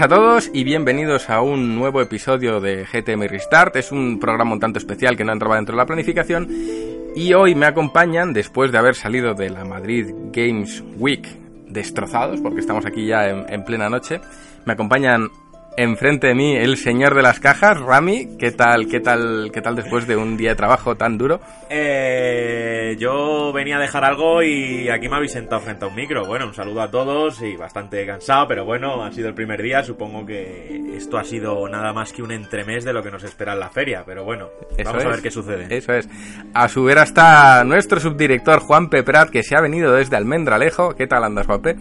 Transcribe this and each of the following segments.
A todos y bienvenidos a un nuevo episodio de GTM Restart. Es un programa un tanto especial que no entraba dentro de la planificación y hoy me acompañan, después de haber salido de la Madrid Games Week destrozados, porque estamos aquí ya en plena noche, me acompañan enfrente de mí el señor de las cajas, Rami. ¿Qué tal, qué tal, qué tal después de un día de trabajo tan duro? Eh, yo venía a dejar algo y aquí me habéis sentado frente a un micro. Bueno, un saludo a todos y bastante cansado, pero bueno, ha sido el primer día. Supongo que esto ha sido nada más que un entremés de lo que nos espera en la feria. Pero bueno, Eso vamos a ver qué sucede. Eso es. A su vera está nuestro subdirector Juan Peprat, que se ha venido desde Almendralejo. ¿Qué tal andas, Juanpe?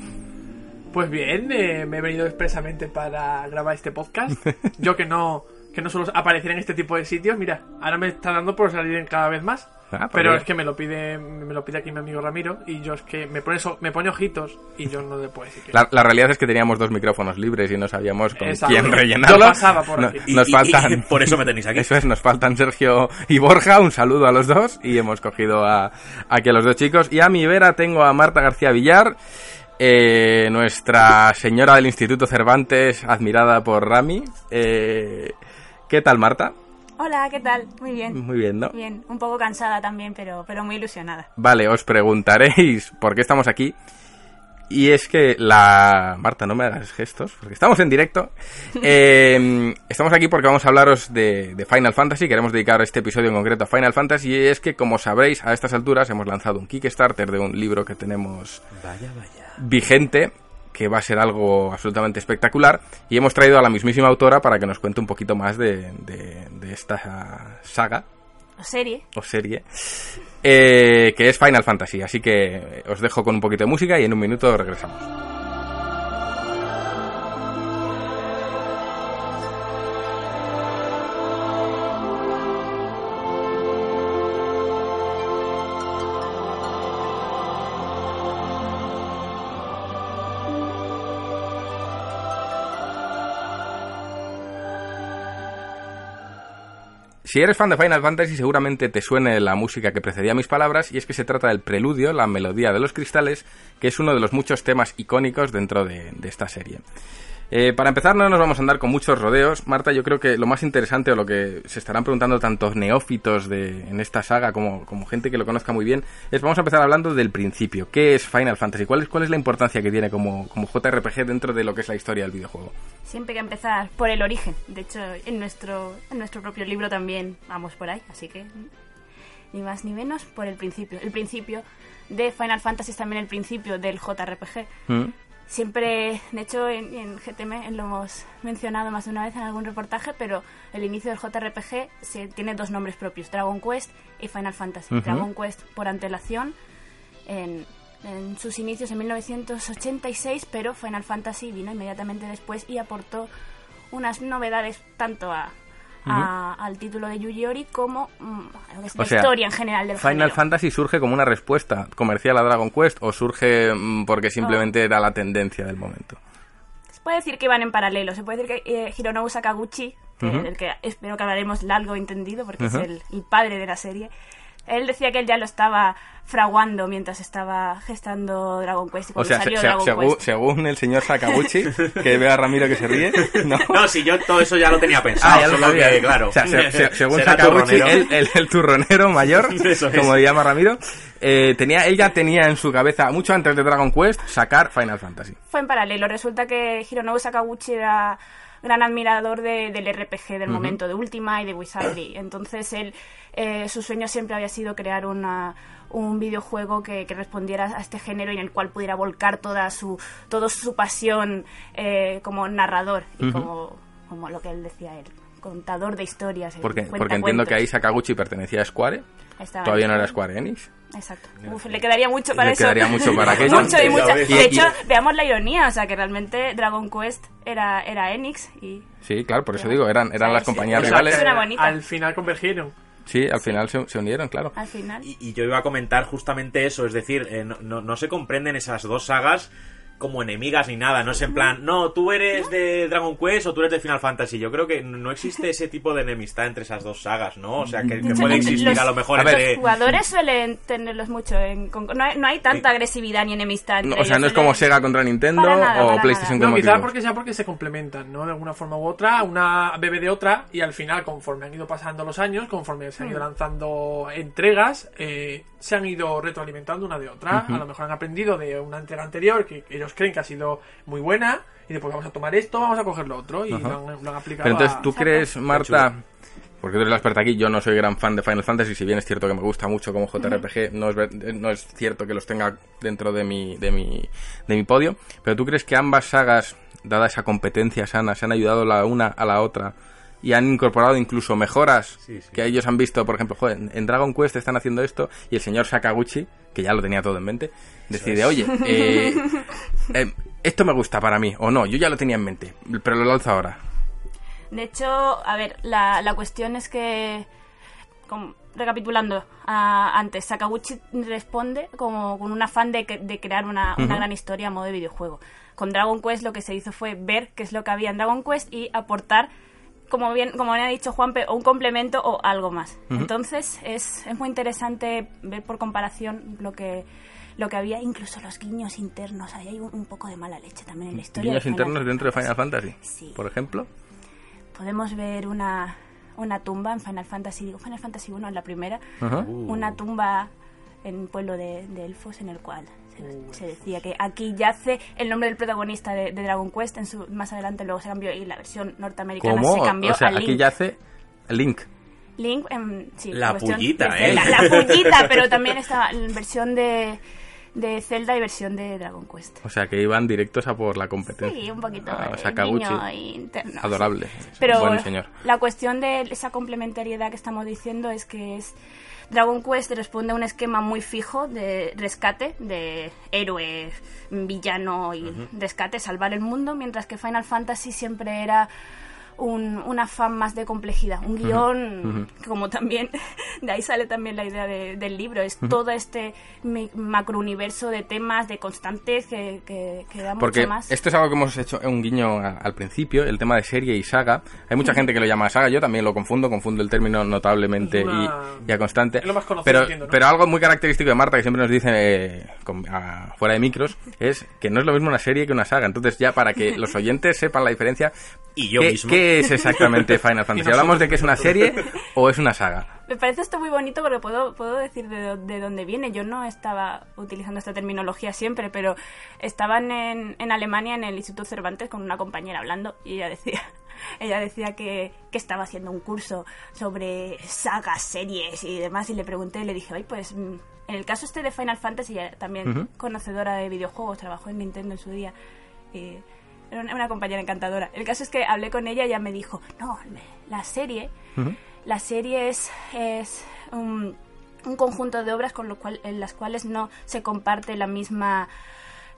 Pues bien, eh, me he venido expresamente para grabar este podcast. Yo que no que no suelo aparecer en este tipo de sitios, mira, ahora me está dando por salir cada vez más. Ah, pero pues es que me lo pide me lo pide aquí mi amigo Ramiro y yo es que me pone so- me pone ojitos y yo no le puedo decir que La, la realidad es que teníamos dos micrófonos libres y no sabíamos con Exacto. quién Yo rellenarlo. pasaba por No- aquí. Y- nos y- faltan. y por eso me tenéis aquí. Eso es, nos faltan Sergio y Borja. Un saludo a los dos y hemos cogido a, aquí a los dos chicos. Y a mi vera tengo a Marta García Villar, eh, nuestra señora del Instituto Cervantes, admirada por Rami. Eh, ¿Qué tal, Marta? Hola, ¿qué tal? Muy bien. Muy bien, ¿no? Bien, un poco cansada también, pero, pero muy ilusionada. Vale, os preguntaréis por qué estamos aquí. Y es que la... Marta, no me hagas gestos, porque estamos en directo. Eh, estamos aquí porque vamos a hablaros de, de Final Fantasy. Queremos dedicar este episodio en concreto a Final Fantasy. Y es que, como sabréis, a estas alturas hemos lanzado un Kickstarter de un libro que tenemos Vaya, vaya. vigente, que va a ser algo absolutamente espectacular. Y hemos traído a la mismísima autora para que nos cuente un poquito más de, de- de esta saga O serie. o serie, eh, que es Final Fantasy. Así que os dejo con un poquito de música y en un minuto regresamos. Si eres fan de Final Fantasy, seguramente te suene la música que precedía mis palabras, y es que se trata del preludio, la melodía de los cristales, que es uno de los muchos temas icónicos dentro de, de esta serie. Eh, para empezar, no nos vamos a andar con muchos rodeos. Marta, yo creo que lo más interesante o lo que se estarán preguntando tantos neófitos de, en esta saga como, como gente que lo conozca muy bien es vamos a empezar hablando del principio. ¿Qué es Final Fantasy? ¿Cuál es, cuál es la importancia que tiene como, como JRPG dentro de lo que es la historia del videojuego? Siempre hay que empezar por el origen. De hecho, en nuestro, en nuestro propio libro también vamos por ahí. Así que ni más ni menos por el principio. El principio de Final Fantasy es también el principio del JRPG. ¿Mm? Siempre, de hecho, en, en GTM lo hemos mencionado más de una vez en algún reportaje, pero el inicio del JRPG se, tiene dos nombres propios, Dragon Quest y Final Fantasy. Dragon Quest por antelación en, en sus inicios en 1986, pero Final Fantasy vino inmediatamente después y aportó unas novedades tanto a, a- al título de Yuji Ori como mm, O la sea, historia en general del Final género. Fantasy surge como una respuesta comercial a Dragon Quest o surge mm, porque simplemente era la tendencia del momento. Se puede decir que van en paralelo. Se puede decir que eh, Hironobu Sakaguchi, que- Ujú. del que espero que hablaremos largo entendido, porque es el, el padre de la serie, él decía que él ya lo estaba fraguando mientras estaba gestando Dragon Quest y O cuando sea, se- salió se- Dragon según, Quest. según el señor Sakaguchi, que ve a Ramiro que se ríe, ¿no? No, si yo todo eso ya lo tenía pensado. Ah, ya lo que, claro. O sea, se- se- según Sakaguchi, el, el- el turronero mayor, Eso es. como le llama Ramiro, eh, tenía, él ya tenía en su cabeza, mucho antes de Dragon Quest, sacar Final Fantasy. Fue en paralelo. Resulta que Hironobu Sakaguchi era gran admirador de- del RPG del momento, de Ultima y de Wizardry. Entonces, él, eh, su sueño siempre había sido crear una, un videojuego que, que respondiera a este género y en el cual pudiera volcar toda su, toda su pasión eh, como narrador y como, como lo que él decía él, contador de historias. Porque, porque entiendo que ahí Sakaguchi pertenecía a Square, Estaba todavía ahí. no era Square Enix. Exacto. Uf, le quedaría mucho para Le eso. quedaría mucho para aquello. Mucho y mucho. De hecho, veamos la ironía, o sea, que realmente Dragon Quest era, era Enix y... Sí, claro, por eso digo, eran, eran Sí, las compañías rivales. al final convergieron. Sí, al final se, se unieron, claro. Al final. Y, y yo iba a comentar justamente eso, es decir, eh, no, no- no se comprenden esas dos sagas como enemigas ni nada, no es en plan, no, tú eres de Dragon Quest o tú eres de Final Fantasy. Yo creo que no existe ese tipo de enemistad entre esas dos sagas, ¿no? O sea, que, que puede existir Los- a lo mejor A ver. Los jugadores suelen tenerlos mucho en... con- no, hay, no hay tanta agresividad ni enemistad No, o sea, ellos, no es como Sega contra Nintendo nada, o PlayStation No, contra quizás Xbox. porque sea porque se complementan, ¿no? De alguna forma u otra, una bebe de otra y al final, conforme han ido pasando los años, conforme se han Mm. ido lanzando entregas, eh, se han ido retroalimentando una de otra. A lo mejor han aprendido de una entrega anterior que ellos creen que ha sido muy buena y después vamos a tomar esto, vamos a coger lo otro y lo han, lo han aplicado. Pero entonces, a- ¿tú crees, Marta, porque tú eres la experta aquí, yo no soy gran fan de Final Fantasy, si bien es cierto que me gusta mucho como JRPG, no es, ver- no es cierto que los tenga dentro de mi, de, mi, de mi podio, pero ¿tú crees que ambas sagas, dada esa competencia sana, se han ayudado la una a la otra y han incorporado incluso mejoras Sí, sí. que ellos han visto, por ejemplo, joder, en Dragon Quest están haciendo esto y el señor Sakaguchi, que ya lo tenía todo en mente, decide, oye, eh, eh, esto me gusta para mí, o no, yo ya lo tenía en mente, pero lo lanzo ahora. De hecho, a ver, la, la cuestión es que, como- recapitulando antes, Sakaguchi responde como con un afán de, que- de crear una, una gran historia a modo de videojuego. Con Dragon Quest lo que se hizo fue ver qué es lo que había en Dragon Quest y aportar, como bien, como bien ha dicho Juanpe, o un complemento o algo más. Entonces es, es muy interesante ver por comparación lo que lo que había, incluso los guiños internos. Ahí hay un, un poco de mala leche también en la historia. Guiños de Final internos dentro de Final Fantasy, Sí. por ejemplo. podemos ver una, una tumba en Final Fantasy, digo Final Fantasy 1 en la primera, una tumba en un pueblo de, de elfos en el cual se, decía que aquí yace el nombre del protagonista de, de Dragon Quest, en su, más adelante luego se cambió y la versión norteamericana ¿Cómo? se cambió O sea, a Link. aquí yace Link. Link, em, sí, La cuestión pullita, ¿eh? La, pullita, pero también está en versión de, de Zelda y versión de Dragon Quest. O sea, que iban directos a por la competencia. Sí, un poquito Ah, de Sakaguchi. guiño interno, Adorable. sí. Pero Buen señor. la cuestión de esa complementariedad que estamos diciendo es que es Dragon Quest responde a un esquema muy fijo de rescate, de héroe, villano y rescate, salvar el mundo, mientras que Final Fantasy siempre era un, un afán más de complejidad, un guion, como también, de ahí sale también la idea de- del libro, es todo este mi- macrouniverso de temas, de constantes que, que, que da Porque mucho más. esto es algo que hemos hecho un guiño a- al principio, el tema de serie y saga. Hay mucha gente que lo llama saga, yo también lo confundo, confundo el término notablemente una- y, y a constante. es lo más conocido, pero, entiendo, ¿no? pero algo muy característico de Marta, que siempre nos dice eh, con- a- fuera de micros, es que no es lo mismo una serie que una saga. Entonces ya para que los oyentes sepan la diferencia, Y yo ¿qué, mismo. qué es exactamente Final Fantasy? ¿Hablamos de que es una serie o es una saga? Me parece esto muy bonito porque puedo, puedo decir de, de dónde viene. Yo no estaba utilizando esta terminología siempre, pero estaban en, en Alemania en el Instituto Cervantes con una compañera hablando y ella decía, ella decía que, que estaba haciendo un curso sobre sagas, series y demás y le pregunté y le dije, ay, pues mm, en el caso este de Final Fantasy, ella también Ujú. conocedora de videojuegos, trabajó en Nintendo en su día. Y era una, una compañera encantadora. El caso es que hablé con ella y ella me dijo, no, la serie la serie es, es un, un conjunto de obras con lo cual, en las cuales no se comparte la misma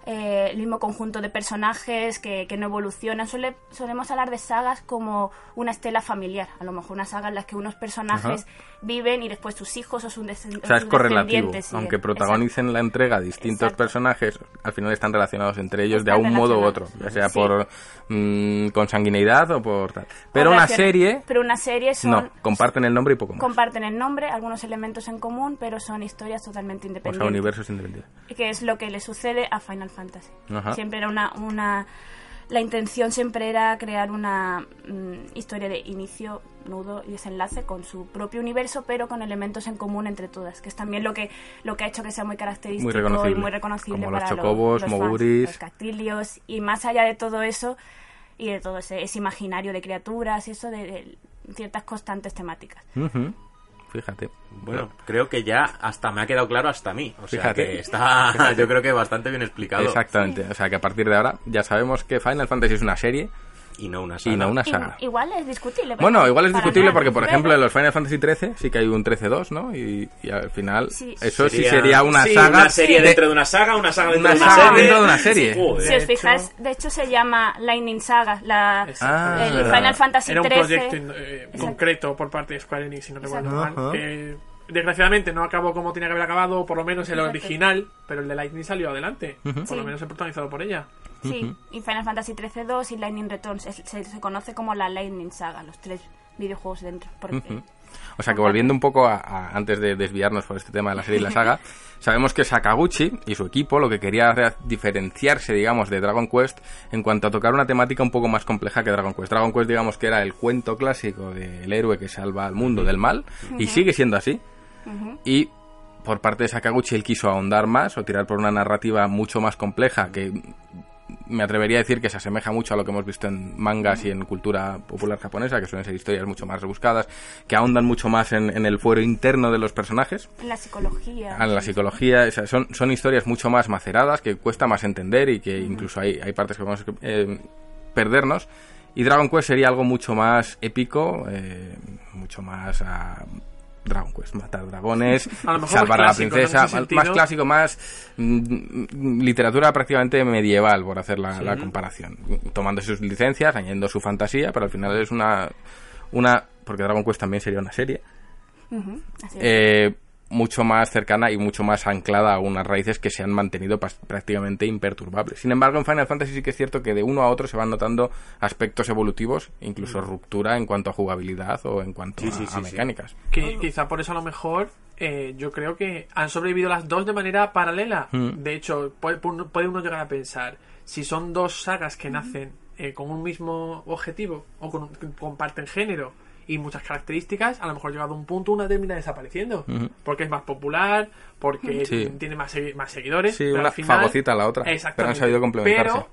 eh, el mismo conjunto de personajes que, que no evolucionan. Suele, solemos hablar de sagas como una estela familiar. A lo mejor una saga en la que unos personajes viven y después sus hijos o sus, descend- O sea, es correlativo. descendientes. Aunque protagonicen la entrega distintos Exacto. personajes, al final están relacionados entre ellos de Están un modo u otro, ya sea Sí. por mm, consanguinidad o por tal. Pero una serie, Pero una serie son... no, comparten el nombre y poco más. Comparten el nombre, algunos elementos en común, pero son historias totalmente O independientes. sea, universos independientes. que es lo que le sucede a Final Fantasy. Ajá. Siempre era una, una... La intención siempre era crear una mm, historia de inicio, nudo y desenlace con su propio universo, pero con elementos en común entre todas, que es también lo que lo que ha hecho que sea muy característico Muy reconocible. y muy reconocible Como los para lo- chocobos, los moguris. los cactilios y más allá de todo eso y de todo ese, ese imaginario de criaturas y eso de, de ciertas constantes temáticas. Fíjate. Bueno, creo que ya hasta me ha quedado claro hasta mí. O sea Fíjate. que está, yo creo que bastante bien explicado. Exactamente. O sea, que a partir de ahora ya sabemos que Final Fantasy es una serie Y no una y saga. no una saga. igual es discutible. Bueno, igual es discutible nada, porque, por ejemplo, en los Final Fantasy 13 sí que hay un 13-2, ¿no? Y, y al final Sí. eso sí Sería- sería una sí, saga. Una serie de- dentro de una saga, una saga dentro Una de una saga serie. dentro de una serie. Joder. Si os fijáis, de hecho se llama Lightning Saga, la, Ah, el. Final Fantasy Era un 13. proyecto eh, concreto por parte de Square Enix, si no recuerdo mal, que desgraciadamente no acabó como tenía que haber acabado, por lo menos el original, pero el de Lightning salió adelante. Por Sí. lo menos el protagonizado por ella. Sí, y Final Fantasy XIII 2 y Lightning Returns es- se, se conoce como la Lightning Saga, los tres videojuegos dentro. Porque Ujú. O sea que volviendo un poco a, a- antes de desviarnos por este tema de la serie y la saga, sabemos que Sakaguchi y su equipo lo que quería era diferenciarse, digamos, de Dragon Quest en cuanto a tocar una temática un poco más compleja que Dragon Quest. Dragon Quest, digamos, que era el cuento clásico del héroe que salva al mundo del mal y sigue siendo así. Y por parte de Sakaguchi él quiso ahondar más o tirar por una narrativa mucho más compleja que me atrevería a decir que se asemeja mucho a lo que hemos visto en mangas y en cultura popular japonesa, que suelen ser historias mucho más rebuscadas, que ahondan mucho más en, en el fuero interno de los personajes, la psicología. en la psicología, o sea, son, son historias mucho más maceradas, que cuesta más entender y que incluso hay, hay partes que podemos eh, perdernos. Y Dragon Quest sería algo mucho más épico, eh, mucho más a Dragon Quest, matar dragones, A lo mejor salvar a la princesa, más, clásico, más mm, literatura prácticamente medieval, por hacer la, la comparación. Tomando sus licencias, añadiendo su fantasía, pero al final es una, una porque Dragon Quest también sería una serie, eh, mucho más cercana y mucho más anclada a unas raíces que se han mantenido prácticamente imperturbables. Sin embargo, en Final Fantasy sí que es cierto que de uno a otro se van notando aspectos evolutivos, incluso ruptura en cuanto a jugabilidad o en cuanto Sí, a, sí, mecánicas. Que quizá por eso a lo mejor eh, yo creo que han sobrevivido las dos de manera paralela. Mm. De hecho, puede, puede uno llegar a pensar, si son dos sagas que nacen eh, con un mismo objetivo o con, comparten género y muchas características, a lo mejor llegado a un punto una termina desapareciendo. Porque es más popular, porque Sí. tiene más, segui- más seguidores. Sí, pero una al final- fagocita a la otra, pero han sabido complementarse. Pero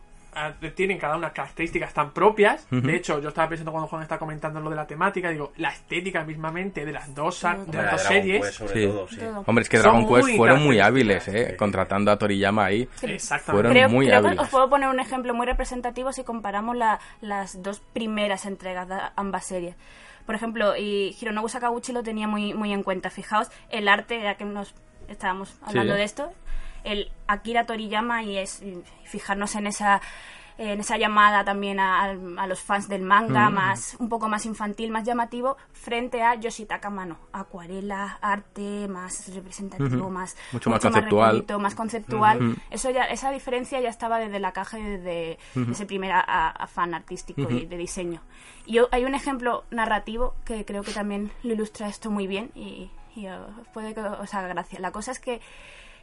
tienen cada una características tan propias. De hecho, yo estaba pensando cuando Juan está comentando lo de la temática, digo, la estética mismamente de las dos, de las dos series. Quest, sobre Sí. todo, sí. Todo. Hombre, es que Son Dragon Quest fueron muy hábiles, ¿eh? Contratando a Toriyama ahí. Exactamente. Fueron creo, muy creo que hábiles. os puedo poner un ejemplo muy representativo si comparamos la- las dos primeras entregas de ambas series. Por ejemplo, y Hironobu Sakaguchi lo tenía muy, muy en cuenta. Fijaos, el arte, ya que nos estábamos hablando Sí. de esto, el Akira Toriyama y es y fijarnos en esa en esa llamada también a, a los fans del manga, Mm. más un poco más infantil, más llamativo, frente a Yoshitaka Mano. Acuarela, arte más representativo, más Mucho más conceptual. más conceptual. Eso ya, esa diferencia ya estaba desde la caja y desde ese primer a- a- afán artístico y de diseño. Y yo- hay un ejemplo narrativo que creo que también lo ilustra esto muy bien y, y, eh, puede que os haga gracia. La cosa es que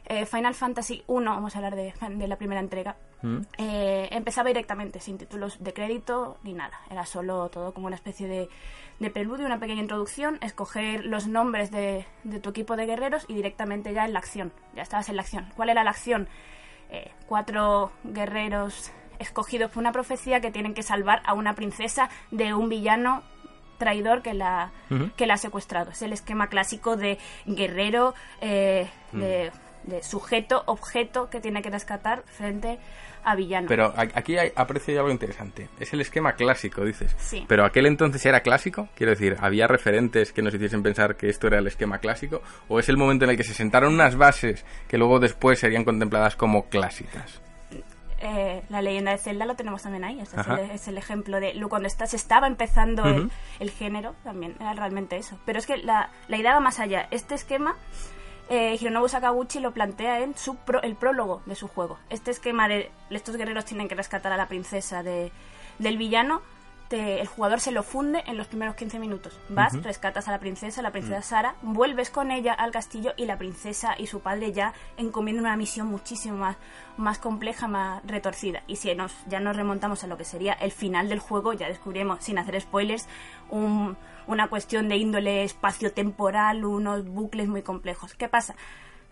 eh, Final Fantasy 1, vamos a hablar de, de la primera entrega, Mm. eh, empezaba directamente, sin títulos de crédito ni nada. Era solo todo como una especie de, de preludio, una pequeña introducción, escoger los nombres de, de tu equipo de guerreros y directamente ya en la acción. Ya estabas en la acción. ¿Cuál era la acción? Eh, cuatro guerreros escogidos por una profecía que tienen que salvar a una princesa de un villano traidor que la, que la ha secuestrado. Es el esquema clásico de guerrero, eh, de, de sujeto, objeto que tiene que rescatar frente a villano. Pero aquí hay, aprecio algo interesante. Es el esquema clásico, dices. Sí. Pero aquel entonces era clásico. Quiero decir, ¿había referentes que nos hiciesen pensar que esto era el esquema clásico? ¿O es el momento en el que se sentaron unas bases que luego después serían contempladas como clásicas? Eh, la leyenda de Zelda lo tenemos también ahí. Este es el, es el ejemplo de lo- cuando está, se estaba empezando el, Ujú. el género, también era realmente eso. Pero es que la, la idea va más allá. Este esquema, eh, Hironobu Sakaguchi lo plantea en su pro- el prólogo de su juego. Este esquema de estos guerreros tienen que rescatar a la princesa de, del villano. Te- el jugador se lo funde en los primeros 15 minutos. Vas, rescatas a la princesa, la princesa Sara, vuelves con ella al castillo y la princesa y su padre ya encomiendan una misión muchísimo más, más compleja, más retorcida. Y si nos, ya nos remontamos a lo que sería el final del juego, ya descubrimos, sin hacer spoilers, un- una cuestión de índole espacio-temporal, unos bucles muy complejos. ¿Qué pasa?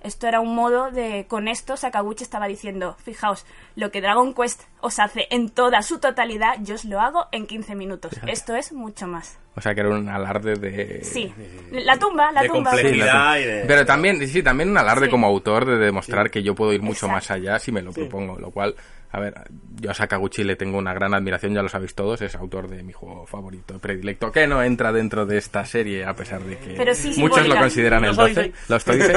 Esto era un modo de. Con esto, Sakaguchi estaba diciendo: Fijaos, lo que Dragon Quest os hace en toda su totalidad, yo os lo hago en 15 minutos. Esto es mucho más. O sea, que era un alarde de... Sí. La tumba, la de tumba. complejidad y de... Pero también, sí, también un alarde Sí. como autor de demostrar que yo puedo ir mucho Exacto. más allá si me lo propongo, lo cual, a ver, yo a Sakaguchi le tengo una gran admiración, ya lo sabéis todos, es autor de mi juego favorito, predilecto, que no entra dentro de esta serie a pesar de que Pero sí muchos lo consideran el Los 12. Odyssey. Los Odyssey.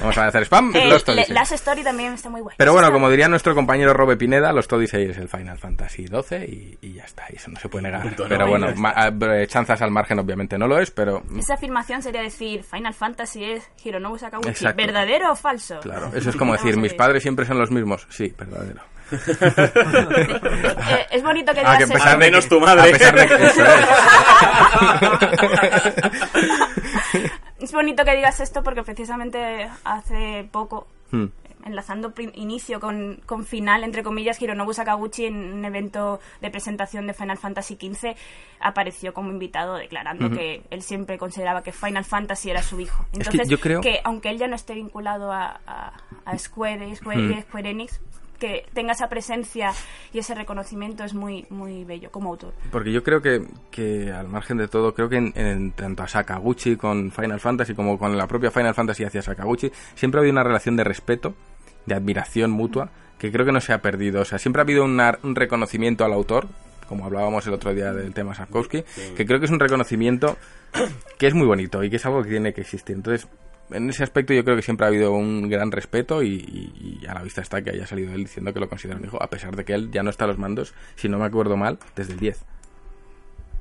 Vamos a hacer spam, Eh, los le-. Last Story también está muy guay. Pero bueno, como diría nuestro compañero Robe Pineda, los Odyssey es el Final Fantasy XII y, y ya está, y eso no se puede negar. Pero bueno, ah, chanzas al margen obviamente no lo es, pero Esa afirmación sería decir Final Fantasy es Hironobu Sakaguchi. Exacto. ¿Verdadero o falso? claro, eso es como decir, mis padres siempre son los mismos. Sí, verdadero. Eh, es bonito que Ah, digas que a pesar eso. Al de menos que- tu madre. A pesar de que eso es. Es bonito que digas esto porque precisamente hace poco, Hmm. Enlazando inicio con, con final, entre comillas, Hironobu Sakaguchi en un evento de presentación de Final Fantasy XV apareció como invitado declarando que él siempre consideraba que Final Fantasy era su hijo. que Entonces, yo creo- que aunque él ya no esté vinculado a, a- a Square, Square, Hmm. Square Enix, que tenga esa presencia y ese reconocimiento es muy, muy bello como autor. Porque yo creo que, que al margen de todo, creo que en, en tanto a Sakaguchi con Final Fantasy como con la propia Final Fantasy hacia Sakaguchi, siempre ha habido una relación de respeto, de admiración mutua, que creo que no se ha perdido. O sea, siempre ha habido una- un reconocimiento al autor, como hablábamos el otro día del tema Sapkowski, que creo que es un reconocimiento que es muy bonito y que es algo que tiene que existir. Entonces, en ese aspecto yo creo que siempre ha habido un gran respeto y, y- y a la vista está que haya salido él diciendo que lo considera un hijo, a pesar de que él ya no está a los mandos, si no me acuerdo mal, desde el 10.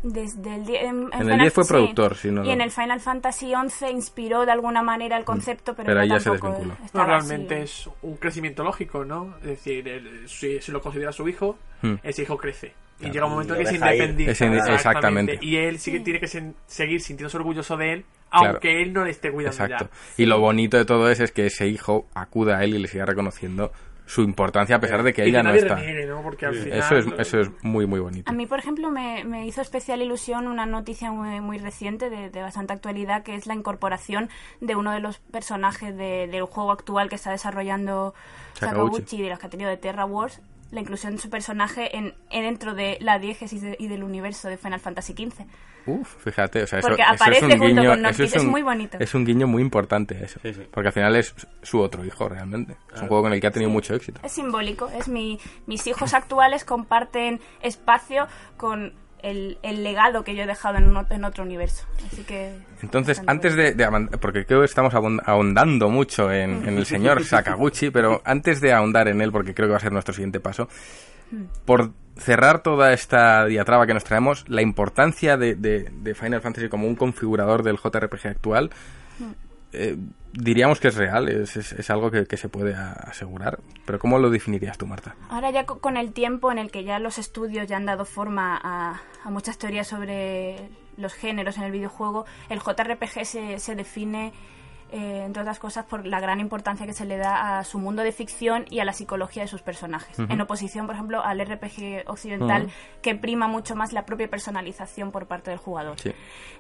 Desde el die- en, En el 10 fue productor, si no Y lo- en el Final Fantasy XI inspiró de alguna manera el concepto, pero, Pero ahí no ya se tampoco desvinculó. No, realmente así. es un crecimiento lógico, ¿no? Es decir, si, si lo considera su hijo, Hmm. ese hijo crece. Y Claro. llega un momento que. Es indi- exactamente. Y él sí que tiene que sen- seguir sintiéndose orgulloso de él, Claro. aunque él no le esté cuidando Exacto. ya. Y lo bonito de todo es, es que ese hijo acuda a él y le siga reconociendo su importancia a pesar de que Y ella que no está. reniegue, ¿no? Porque al final... Eso es, eso es muy, muy bonito. A mí, por ejemplo, me, me hizo especial ilusión una noticia muy, muy reciente, de, de bastante actualidad, que es la incorporación de uno de los personajes de- del juego actual que está desarrollando Sakaguchi. Sakaguchi, de los que ha tenido de Terra Wars, la inclusión de su personaje en, en dentro de la diégesis de- y del universo de Final Fantasy XV. Uf, fíjate, o sea, eso, Porque eso es aparece un junto guiño, con eso Noctis, es, muy bonito. es un guiño muy importante eso, Sí, sí. porque al final es su otro hijo realmente. Es un juego con el que ha tenido mucho éxito. Es simbólico, es mi, mis hijos actuales comparten espacio con el, el legado que yo he dejado en, un- en otro universo. Así que... Entonces, antes de, porque creo que estamos ahondando mucho en, en el señor Sakaguchi, pero antes de ahondar en él, porque creo que va a ser nuestro siguiente paso, por cerrar toda esta diatraba que nos traemos, la importancia de, de- de Final Fantasy como un configurador del JRPG actual, eh, diríamos que es real, es, es- es algo que, se puede asegurar. Pero ¿cómo lo definirías tú, Marta? Ahora ya co- con el tiempo en el que ya los estudios ya han dado forma a, a muchas teorías sobre los géneros en el videojuego, el JRPG se, se define, eh, entre otras cosas, por la gran importancia que se le da a su mundo de ficción y a la psicología de sus personajes. En oposición, por ejemplo, al RPG occidental, que prima mucho más la propia personalización por parte del jugador. Sí.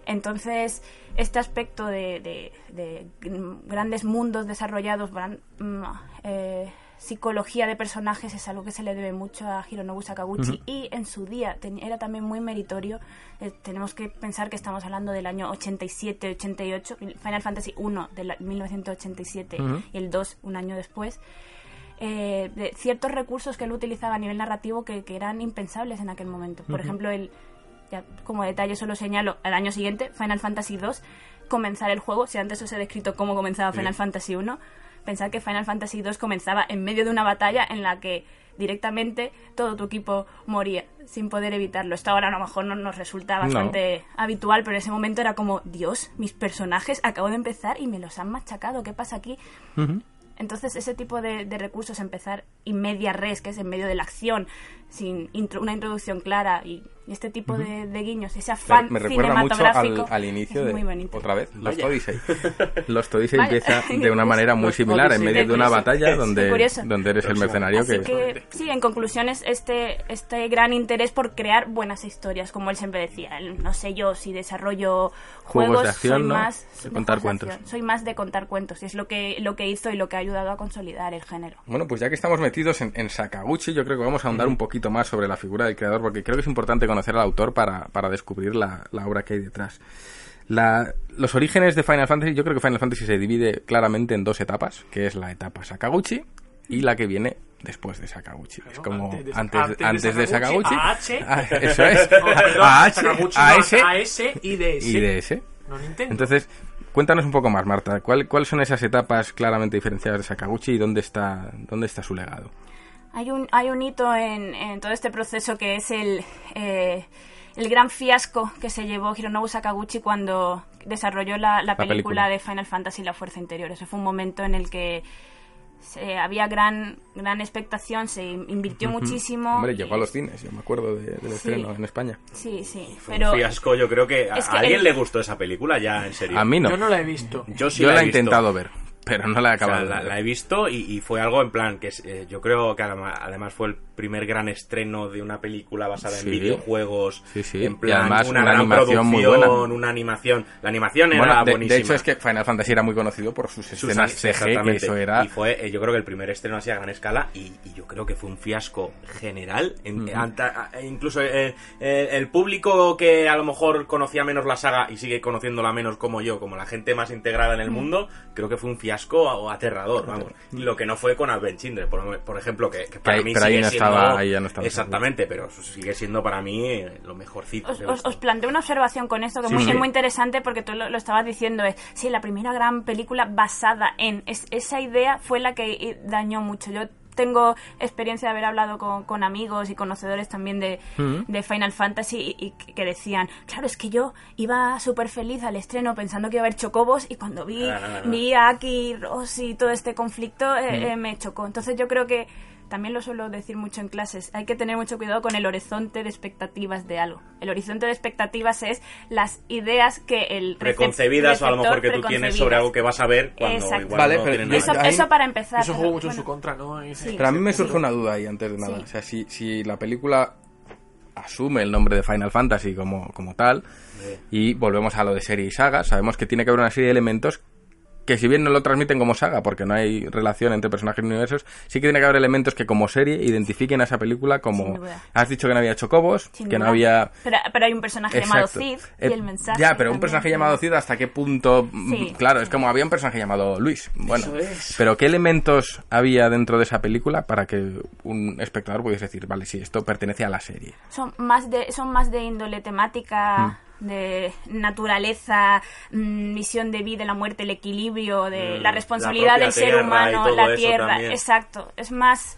Entonces, este aspecto de, de- de grandes mundos desarrollados, gran- mm, eh, psicología de personajes es algo que se le debe mucho a Hironobu Sakaguchi y en su día era también muy meritorio. Eh, tenemos que pensar que estamos hablando del año 87-88, Final Fantasy 1 de la- 1987 Ujú. y el 2 un año después. eh, de ciertos recursos que él utilizaba a nivel narrativo que, que eran impensables en aquel momento. Por ejemplo, el, ya como detalle solo señalo, al año siguiente, Final Fantasy 2, comenzar el juego, si antes os he descrito cómo comenzaba Final Fantasy 1, pensar que Final Fantasy 2 comenzaba en medio de una batalla en la que directamente todo tu equipo moría sin poder evitarlo. Esto ahora a lo mejor no nos resulta No. bastante habitual, pero en ese momento era como, Dios, mis personajes acabo de empezar y me los han machacado, ¿qué pasa aquí? Entonces, ese tipo de, de recursos, empezar in media res, que es en medio de la acción, sin intro- una introducción clara y, este tipo de, de guiños, ese afán me recuerda mucho al, inicio de muy otra vez Lost Vaya. Odyssey. Lost Odyssey empieza de una manera muy similar en medio de una batalla donde, donde eres el mercenario Así que, que, sí, en conclusión es este, este gran interés por crear buenas historias, como él siempre decía. No sé yo si desarrollo Juegos juegos, de acción, soy ¿no? más De contar cuentos. acción. Soy más de contar cuentos y es lo que, lo que hizo y lo que ha ayudado a consolidar el género. Bueno, pues ya que estamos metidos en, en Sakaguchi, yo creo que vamos a ahondar un poquito más sobre la figura del creador, porque creo que es importante conocer al autor para, para descubrir la, la obra que hay detrás. La- los orígenes de Final Fantasy, yo creo que Final Fantasy se divide claramente en dos etapas, que es la etapa Sakaguchi y la que viene después de Sakaguchi. es como antes de- antes, antes de antes de Sakaguchi. A H. Ah, eso es. Perdón, a H, Sakaguchi a S a S y DS. y DS. No Nintendo. Entonces, cuéntanos un poco más, Marta. ¿Cuál- ¿Cuáles son esas etapas claramente diferenciadas de Sakaguchi y dónde está, dónde está su legado? Hay un, hay un hito en, en todo este proceso que es el, eh, el gran fiasco que se llevó Hironobu Sakaguchi cuando desarrolló la, la película, película. de Final Fantasy La Fuerza Interior. Ese fue un momento en el que se- había gran, gran expectación, se invirtió muchísimo. Hombre, llegó a los cines, yo me acuerdo de- del estreno en España. Sí, sí, Fue pero un fiasco, yo creo que a, Es que a alguien el- le gustó esa película ya, en serio. A mí no. Yo no la he visto. Yo sí yo la he intentado ver, pero no la he O sea, acabado. la, la he visto y, y fue algo en plan que eh, yo creo que además, fue el primer gran estreno de una película basada Sí. en videojuegos. Sí, sí. En Y plan, además una, una gran animación muy producción, buena. una animación. La animación era Bueno, de, buenísima. de hecho es que Final Fantasy era muy conocido por sus Sus escenas an- CG, que eso era... Y fue, eh, yo creo que el primer estreno así a gran escala y, y yo creo que fue un fiasco general. En- anta- a- incluso eh, eh, el público que a lo mejor conocía menos la saga y sigue conociéndola menos como yo, como la gente más integrada en el mundo, creo que fue un fiasco o aterrador, vamos. Lo que no fue con Advent Children, por, por ejemplo, que, que para ahí- mí pero ahí sigue no siendo... estaba- ahí ya no estaba exactamente, pero sigue siendo para mí eh, lo mejorcito. Os, os, planteo una observación con esto que Sí, muy- sí. es muy interesante porque tú lo, lo estabas diciendo. Es, sí, la primera gran película basada en. es- esa idea fue la que eh, dañó mucho. Yo tengo experiencia de haber hablado con, con amigos y conocedores también de, Mm. de Final Fantasy y, y que- decían, claro, es que yo iba súper feliz al estreno pensando que iba a haber chocobos y cuando vi, Ah. vi a Aki, Ross y todo este conflicto eh, Mm. eh, me chocó. Entonces yo creo que también lo suelo decir mucho en clases, hay que tener mucho cuidado con el horizonte de expectativas de algo. El horizonte de expectativas es las ideas que el preconcebidas o a lo mejor que tú tienes sobre algo que vas a ver cuando Exacto. igual Vale, no pero tiene yo- nada Eso, eso para empezar. Eso juega mucho en su contra, ¿no? Sí. Pero a mí me surge una duda ahí antes de nada. Sí. O sea, si, si la película asume el nombre de Final Fantasy como, como tal, y volvemos a lo de serie y saga, sabemos que tiene que haber una serie de elementos que si bien no lo transmiten como saga, porque no hay relación entre personajes y universos, sí que tiene que haber elementos que como serie identifiquen a esa película Sin como... duda. Has dicho que no había chocobos, sin que no duda. había... Pero, pero hay un personaje llamado. Cid Eh, y el mensaje. Ya, pero un personaje llamado Cid, ¿hasta qué punto? Mm, Sí. Claro, es como había un personaje llamado Luis. Bueno, Eso es. pero ¿qué elementos había dentro de esa película para que un espectador pudiese decir, vale, sí, esto pertenece a la serie? son más de son más de índole temática Mm. De naturaleza mm, misión de vida la muerte el equilibrio de Mm, la responsabilidad del ser humano la tierra exacto es más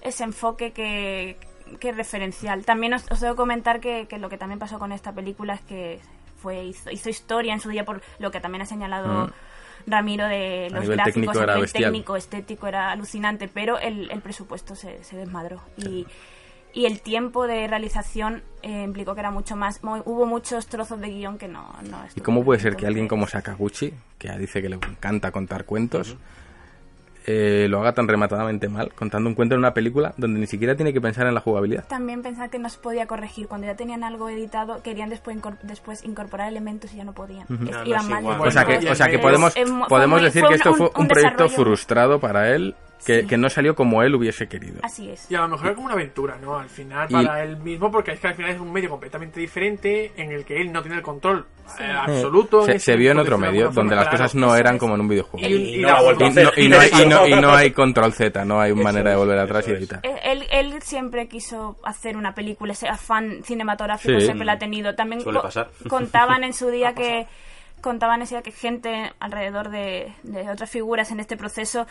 ese enfoque que, que referencial también os, os debo comentar que, que lo que también pasó con esta película es que fue hizo, hizo historia en su día por lo que también ha señalado Mm. Ramiro de los gráficos a nivel bestial. técnico estético era alucinante, pero el, el presupuesto se, se desmadró. Y, y el tiempo de realización eh, implicó que era mucho más. mo- Hubo muchos trozos de guion que no. no ¿Y cómo puede ser que alguien como Sakaguchi, que dice que le encanta contar cuentos, eh, lo haga tan rematadamente mal, contando un cuento en una película donde ni siquiera tiene que pensar en la jugabilidad? También pensar que no se podía corregir. Cuando ya tenían algo editado, querían después, incor- después incorporar elementos y ya no podían. Es- No, no iban es mal. O sea que, o sea que podemos, es podemos muy- decir que esto fue un- un, un proyecto desarrollo- frustrado para él, que, Sí. que no salió como él hubiese querido. Así es. Y a lo mejor es como una aventura, ¿no? Al final, Y- para él mismo, porque es que al final es un medio completamente diferente en el que él no tiene el control Sí. eh, absoluto. Se, se vio en otro de medio donde forma, las claro. cosas no eran como en un videojuego. Y- no hay, control Z, no hay Eso manera de es, volver atrás y editar. Él, él- él siempre quiso hacer una película, ese afán cinematográfico Sí. siempre lo ha tenido. También Suele co- pasar. contaban en su día que contaban ese día que gente alrededor de, de otras figuras en este proceso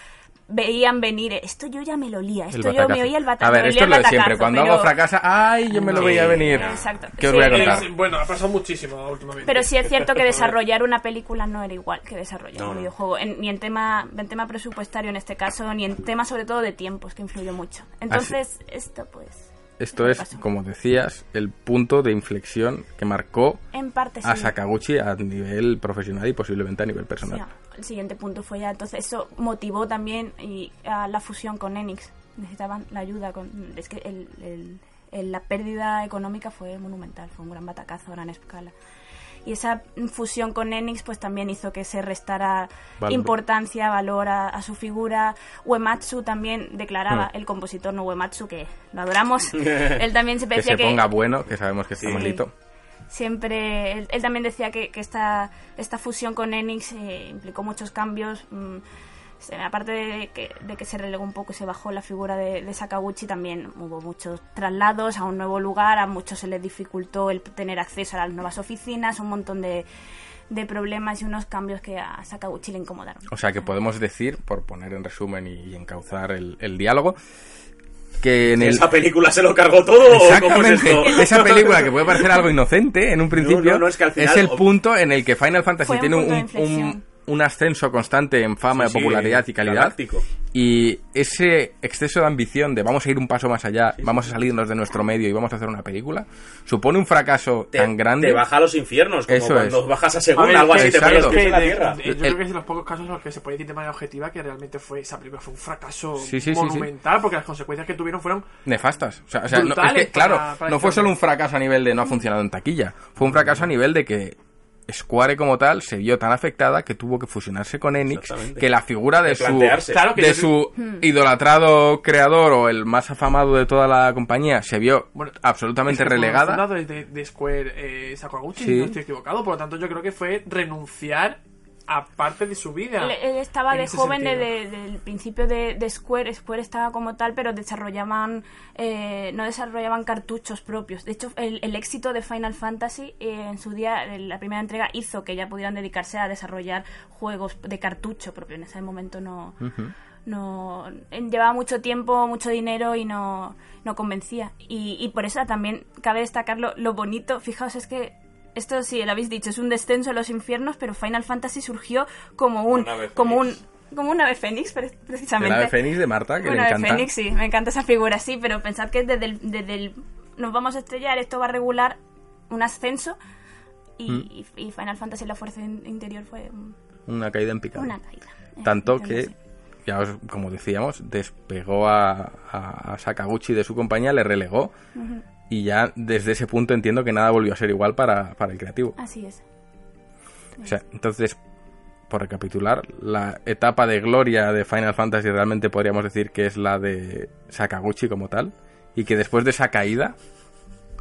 veían venir esto yo ya me lo olía esto yo me oía el A batacazo ver, me esto es lo de siempre. Cuando pero- algo fracasa, ¡ay! Yo me lo Sí, veía venir. Exacto. ¿Qué os voy a contar? Es- bueno, ha pasado muchísimo últimamente. pero sí es cierto que desarrollar una película no era igual que desarrollar No, un videojuego, en- ni en tema, en tema presupuestario en este caso, ni en tema sobre todo de tiempos, que influyó mucho. Entonces, esto pues... Esto ¿Qué es, pasó? como decías, el punto de inflexión que marcó En parte a sí. Sakaguchi a nivel profesional y posiblemente a nivel O personal. sea, el siguiente punto fue ya, entonces eso motivó también y, a la fusión con Enix. Necesitaban la ayuda. con Es que el- el- el- la pérdida económica fue monumental, fue un gran batacazo a gran escala. Y esa fusión con Enix pues también hizo que se restara Valor. importancia, valor a, a su figura. Uematsu también declaraba, Hmm. el compositor no Uematsu, que lo adoramos, él también se que decía se ponga bueno, que sabemos que está Sí. malito. siempre él, él también decía que, que esta, esta fusión con Enix eh, implicó muchos cambios mm, aparte de que, de que se relegó un poco y se bajó la figura de, de Sakaguchi también hubo muchos traslados a un nuevo lugar a muchos se les dificultó el tener acceso a las nuevas oficinas un montón de, de problemas y unos cambios que a Sakaguchi le incomodaron O sea que podemos decir, por poner en resumen y, y encauzar el, el diálogo, que en el... ¿Esa película se lo cargó todo o cómo es Exactamente. esto? Esa película que puede parecer algo inocente en un principio no, no, es que al final- el punto en el que Final Fantasy un tiene un, inflexión. un- un ascenso constante en fama, Sí, sí, popularidad y calidad. galáctico. Y ese exceso de ambición de vamos a ir un paso más allá, vamos a salirnos de nuestro medio y vamos a hacer una película, supone un fracaso Te, tan grande. te baja a los infiernos, como Eso cuando es. bajas a A segunda, ver, algo así, te exacto. pones los pies que en la de- tierra. de- yo creo que es de los pocos casos en los que se puede decir de manera objetiva que realmente fue esa película fue un fracaso Sí, sí, sí, sí. monumental porque las consecuencias que tuvieron fueron nefastas. O sea, o sea, no, es Brutales que, claro, para- no fue este solo un fracaso a nivel de no ha funcionado en taquilla, fue un fracaso a nivel de que Square como tal se vio tan afectada que tuvo que fusionarse con Enix, que la figura de De su, plantearse. Claro que de yo- su idolatrado creador o el más afamado de toda la compañía se vio Bueno, absolutamente Es que relegada. de, de Square eh, Sakaguchi, Sí. no estoy equivocado. Por lo tanto, yo creo que fue renunciar a parte de su vida. Él, él estaba de joven desde el principio de, de Square. Square estaba como tal, pero desarrollaban eh, no desarrollaban cartuchos propios. De hecho, el, el éxito de Final Fantasy eh, en su día, en la primera entrega, hizo que ya pudieran dedicarse a desarrollar juegos de cartucho propio. En ese momento no. No, llevaba mucho tiempo, mucho dinero y no, no convencía. Y, y por eso también cabe destacar lo, lo bonito. Fijaos, es que esto sí, lo habéis dicho, es un descenso a los infiernos, pero Final Fantasy surgió como un, ave como un, como un ave fénix, pre- El precisamente. ave fénix de Marta, que Un le ave encanta. fénix, sí, me encanta esa figura, sí, pero pensad que desde el, desde el nos vamos a estrellar, esto va a regular un ascenso y, Mm. y- Final Fantasy la fuerza in- interior fue un- Una caída en picado. una caída. Tanto Entonces, que, ya os- como decíamos, despegó a, a- a Sakaguchi de su compañía, le relegó. Y ya desde ese punto entiendo que nada volvió a ser igual para, para el creativo. Así es. O sea, entonces, por recapitular, la etapa de gloria de Final Fantasy realmente podríamos decir que es la de Sakaguchi como tal. Y que después de esa caída,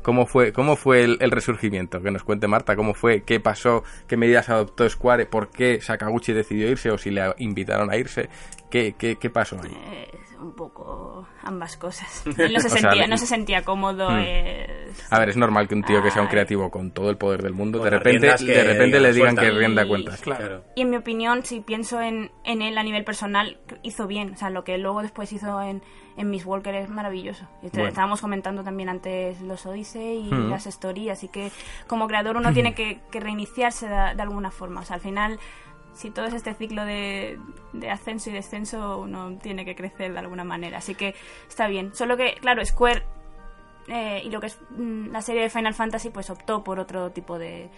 ¿cómo fue, cómo fue el, el resurgimiento? Que nos cuente Marta, ¿cómo fue? ¿Qué pasó? ¿Qué medidas adoptó Square? ¿Por qué Sakaguchi decidió irse? ¿O si le invitaron a irse? ¿Qué, qué, qué pasó ahí? Eh, un poco ambas cosas. Él no se, O sea, sentía, le- no se sentía cómodo. Hmm. eh, A ver, es normal que un tío que sea un Ay. creativo con todo el poder del mundo, de repente, de repente le digan que rienda Y- cuentas. Claro. Y en mi opinión, si pienso en, en él a nivel personal, hizo bien. O sea, lo que luego después hizo en, en Miss Walker es maravilloso. Y te- Bueno. Estábamos comentando también antes los Odyssey y Mm. las stories, así que como creador uno tiene que, que reiniciarse de, de alguna forma. O sea, al final, si todo es este ciclo de, de ascenso y descenso, uno tiene que crecer de alguna manera. Así que está bien. Solo que, claro, Square eh, y lo que es mm, la serie de Final Fantasy, pues optó por otro tipo de,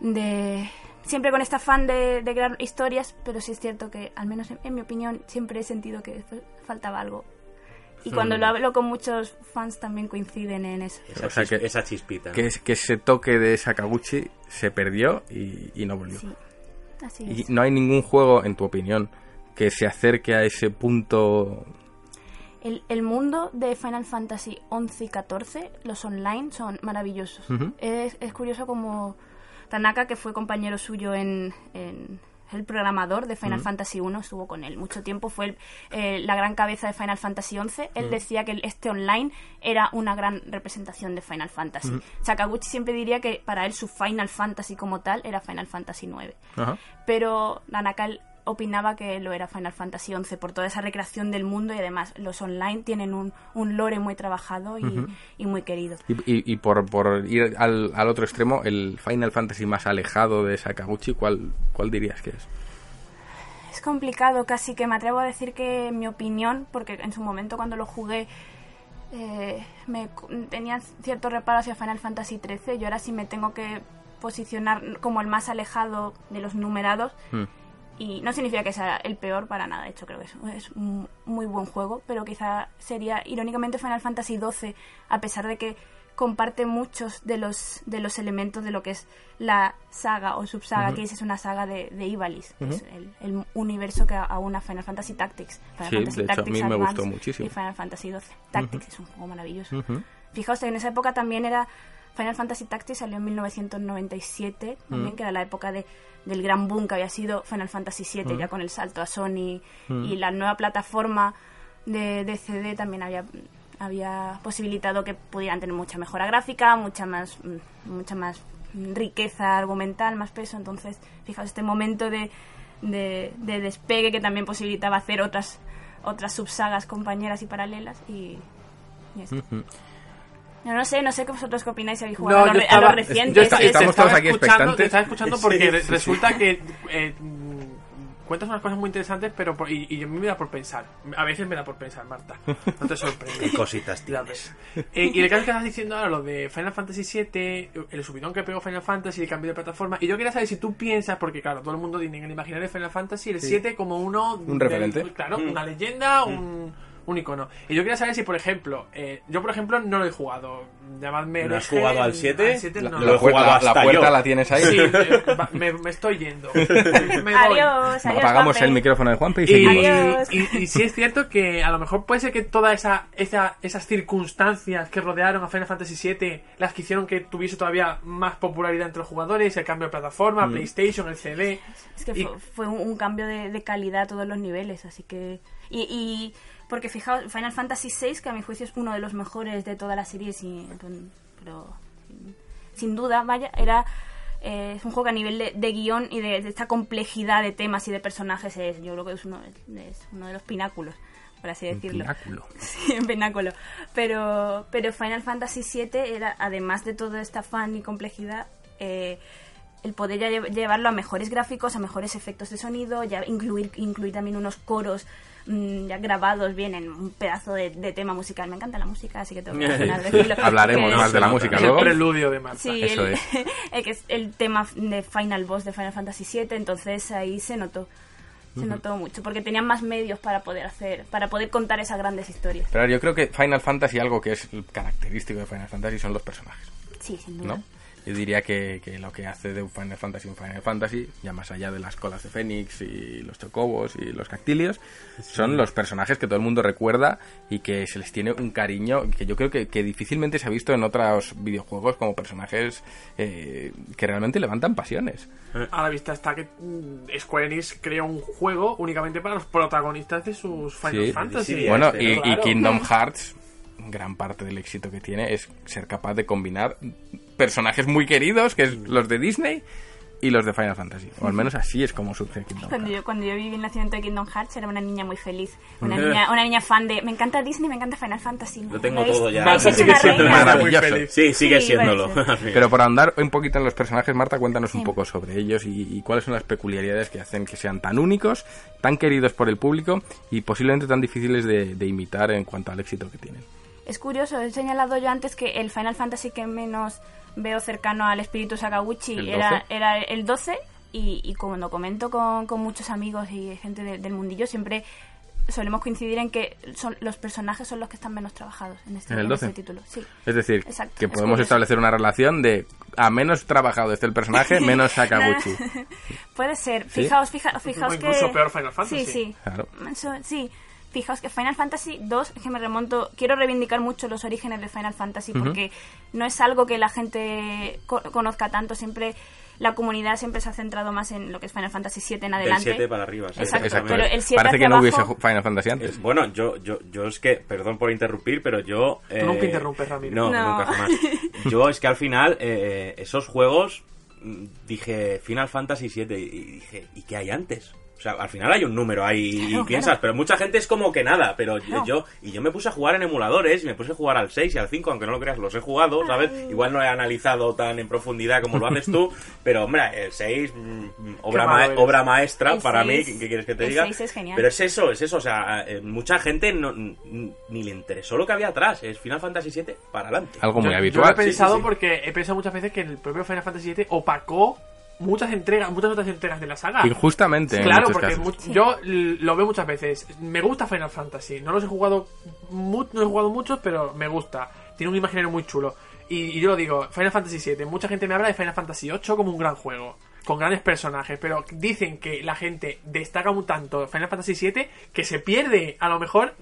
de siempre con este afán de, de crear historias, pero sí es cierto que, al menos en, en mi opinión, siempre he sentido que fa- faltaba algo. Y cuando lo hablo con muchos fans también coinciden en eso. Esa, O sea que- esa chispita. ¿no? Que, es- que ese toque de Sakaguchi se perdió y, y no volvió. Sí, así Y es. no hay ningún juego, en tu opinión, que se acerque a ese punto. El, el mundo de Final Fantasy 11 y 14, los online, son maravillosos. Es, es curioso como Tanaka, que fue compañero suyo en, en el programador de Final Fantasy 1, estuvo con él mucho tiempo, fue el- eh, la gran cabeza de Final Fantasy 11. Él decía que este online era una gran representación de Final Fantasy. Sakaguchi siempre diría que para él su Final Fantasy como tal era Final Fantasy 9 Ajá. pero Tanaka opinaba que lo era Final Fantasy XI por toda esa recreación del mundo y además los online tienen un, un lore muy trabajado y, y muy querido. Y, y- y por, por ir al, al otro extremo, el Final Fantasy más alejado de Sakaguchi, ¿cuál, cuál dirías que es? Es complicado, casi que me atrevo a decir que mi opinión, porque en su momento cuando lo jugué eh, me tenía cierto reparo hacia Final Fantasy XIII, yo ahora sí me tengo que posicionar como el más alejado de los numerados Hmm. Y no significa que sea el peor para nada, de hecho creo que es, es un muy buen juego, pero quizá sería irónicamente Final Fantasy XII, a pesar de que comparte muchos de los de los elementos de lo que es la saga o subsaga, que es una saga de, de Ivalice, que es el, el universo que aúna Final Fantasy Tactics. Final Sí, Fantasy de hecho, a mí me gustó muchísimo. Y Final Fantasy XII. Tactics es un juego maravilloso. Fijaos que en esa época también era Final Fantasy Tactics salió en 1997, también Mm. que era la época de, del gran boom que había sido Final Fantasy VII, Mm. ya con el salto a Sony y la nueva plataforma de, de CD también había había posibilitado que pudieran tener mucha mejora gráfica, mucha más mm, mucha más riqueza argumental, más peso. Entonces, fijaos este momento de, de, de despegue que también posibilitaba hacer otras otras subsagas compañeras y paralelas y, Y esto. Yo no sé, no sé qué vosotros qué opináis si habéis jugado a, yo los, re- a estaba- los recientes. yo eso. estamos estaba todos aquí escuchando, expectantes. te estaba escuchando porque Sí, re- sí, resulta que eh, mm, cuentas unas cosas muy interesantes, pero por- y, y a mí me da por pensar. A veces me da por pensar, Marta. No te sorprendes. Qué cositas tienes. Eh, y el caso que estás diciendo ahora, lo de Final Fantasy VII, el subidón que pegó Final Fantasy, el cambio de plataforma. Y yo quería saber si tú piensas, porque claro, todo el mundo tiene en el imaginario de Final Fantasy el 7 como uno. Un referente. Claro, Mm. una leyenda, un, un icono. Y yo quería saber si, por ejemplo, eh, yo por ejemplo no lo he jugado. Llamadme. ¿No has jugado al 7? al 7 La, no. lo la he puerta, jugado la hasta puerta yo. la tienes ahí. Sí, eh, me, me estoy yendo. Me voy. Adiós, adiós. Apagamos Juanpe. el micrófono de Juanpe y Y, seguimos. Y, y sí es cierto que a lo mejor puede ser que todas esa, esa, esas circunstancias que rodearon a Final Fantasy VII, las que hicieron que tuviese todavía más popularidad entre los jugadores, el cambio de plataforma, PlayStation, el CD. Es que Y- fue, fue un, un cambio de, de calidad a todos los niveles, así que... Y, y porque fijaos, Final Fantasy VI, que a mi juicio es uno de los mejores de toda la serie, sí, pero sin, sin duda, vaya, era... eh, es un juego que a nivel de, de guion y de, de esta complejidad de temas y de personajes es, yo creo que es uno, es uno de los pináculos, por así decirlo. Pináculo. Sí, en pináculo. Pero, pero Final Fantasy VII era, además de toda esta fan y complejidad, eh, el poder ya lle- llevarlo a mejores gráficos, a mejores efectos de sonido, ya incluir, incluir también unos coros mm, ya grabados bien en un pedazo de, de tema musical. Me encanta la música, así que tengo que mencionar, decirlo. Hablaremos Que más es- de la música el luego. preludio de Marta. Sí, Eso el, es. el que es el tema de Final Boss de Final Fantasy VII, entonces ahí se notó. Se notó mucho, porque tenían más medios para poder hacer, para poder contar esas grandes historias. Pero yo creo que Final Fantasy, algo que es característico de Final Fantasy, son los personajes. Sí, sin duda. ¿no? Yo diría que, que lo que hace de un Final Fantasy un Final Fantasy, ya más allá de las colas de Fénix y los chocobos y los cactilios, son los personajes que todo el mundo recuerda y que se les tiene un cariño que yo creo que, que difícilmente se ha visto en otros videojuegos como personajes eh, que realmente levantan pasiones. A la vista está que mm, Square Enix crea un juego únicamente para los protagonistas de sus Final Sí. Fantasy. Sí, Bueno, este, y. Kingdom Hearts, gran parte del éxito que tiene es ser capaz de combinar personajes muy queridos, que es los de Disney, y los de Final Fantasy. O al menos así es como surge Kingdom Cuando Hearts. yo, cuando yo viví el nacimiento de Kingdom Hearts era una niña muy feliz. Una niña, una niña fan de... Me encanta Disney, me encanta Final Fantasy. Lo tengo todo ya. Marta sigue siendo Maravilloso. Sí, sigue Sí, siéndolo. Pero por ahondar un poquito en los personajes, Marta, cuéntanos un poco sobre ellos y, y cuáles son las peculiaridades que hacen que sean tan únicos, tan queridos por el público y posiblemente tan difíciles de, de imitar en cuanto al éxito que tienen. Es curioso, he señalado yo antes que el Final Fantasy que menos veo cercano al espíritu Sakaguchi ¿El era, 12? era el 12 y, y cuando comento con, con muchos amigos y gente de- del mundillo siempre solemos coincidir en que son, los personajes son los que están menos trabajados en este, ¿En el en 12? este título. Sí. Es decir, Exacto, que podemos establecer una relación de a menos trabajado esté el personaje, menos Sakaguchi. Puede ser. ¿Sí? Fijaos, fija- fijaos que... incluso peor Final Fantasy. Sí, sí. Claro. Sí. Fijaos que Final Fantasy 2, es que me remonto, quiero reivindicar mucho los orígenes de Final Fantasy porque no es algo que la gente co- conozca tanto, siempre la comunidad siempre se ha centrado más en lo que es Final Fantasy 7 en Del adelante. 7 para arriba. sí, Exacto, Exacto. pero el 7 Parece hacia que no hubiese abajo- Final Fantasy antes. Eh, Bueno, yo, yo, yo es que, perdón por interrumpir, pero yo... eh, nunca interrumpes, Ramiro. No, No. nunca jamás. Yo es que al final, eh, esos juegos, mm, dije Final Fantasy VII y dije, ¿y qué hay antes? O sea, al final hay un número ahí y piensas, claro. pero mucha gente es como que nada, pero yo- y yo me puse a jugar en emuladores y me puse a jugar al 6 y al 5, aunque no lo creas, los he jugado, ¿sabes? Igual no he analizado tan en profundidad como lo haces tú, pero hombre, el 6, mm, obra, malo ma- eres. obra maestra El para mí, 6 ¿qué, qué quieres que te el diga? 6 es genial. Pero es eso, es eso, o sea, eh, mucha gente no, ni le interesó lo que había atrás, es Final Fantasy VII para adelante. Algo muy Yo- habitual. Yo lo he pensado sí, sí. porque he pensado muchas veces que el propio Final Fantasy VII opacó muchas entregas, muchas otras entregas de la saga. Injustamente, en Claro, porque casos. yo lo veo muchas veces. Me gusta Final Fantasy. No los he jugado, no he jugado muchos, pero me gusta. Tiene un imaginario muy chulo. Y, y yo lo digo, Final Fantasy VII. Mucha gente me habla de Final Fantasy VIII como un gran juego. Con grandes personajes, pero dicen que la gente destaca un tanto Final Fantasy VII que se pierde a lo mejor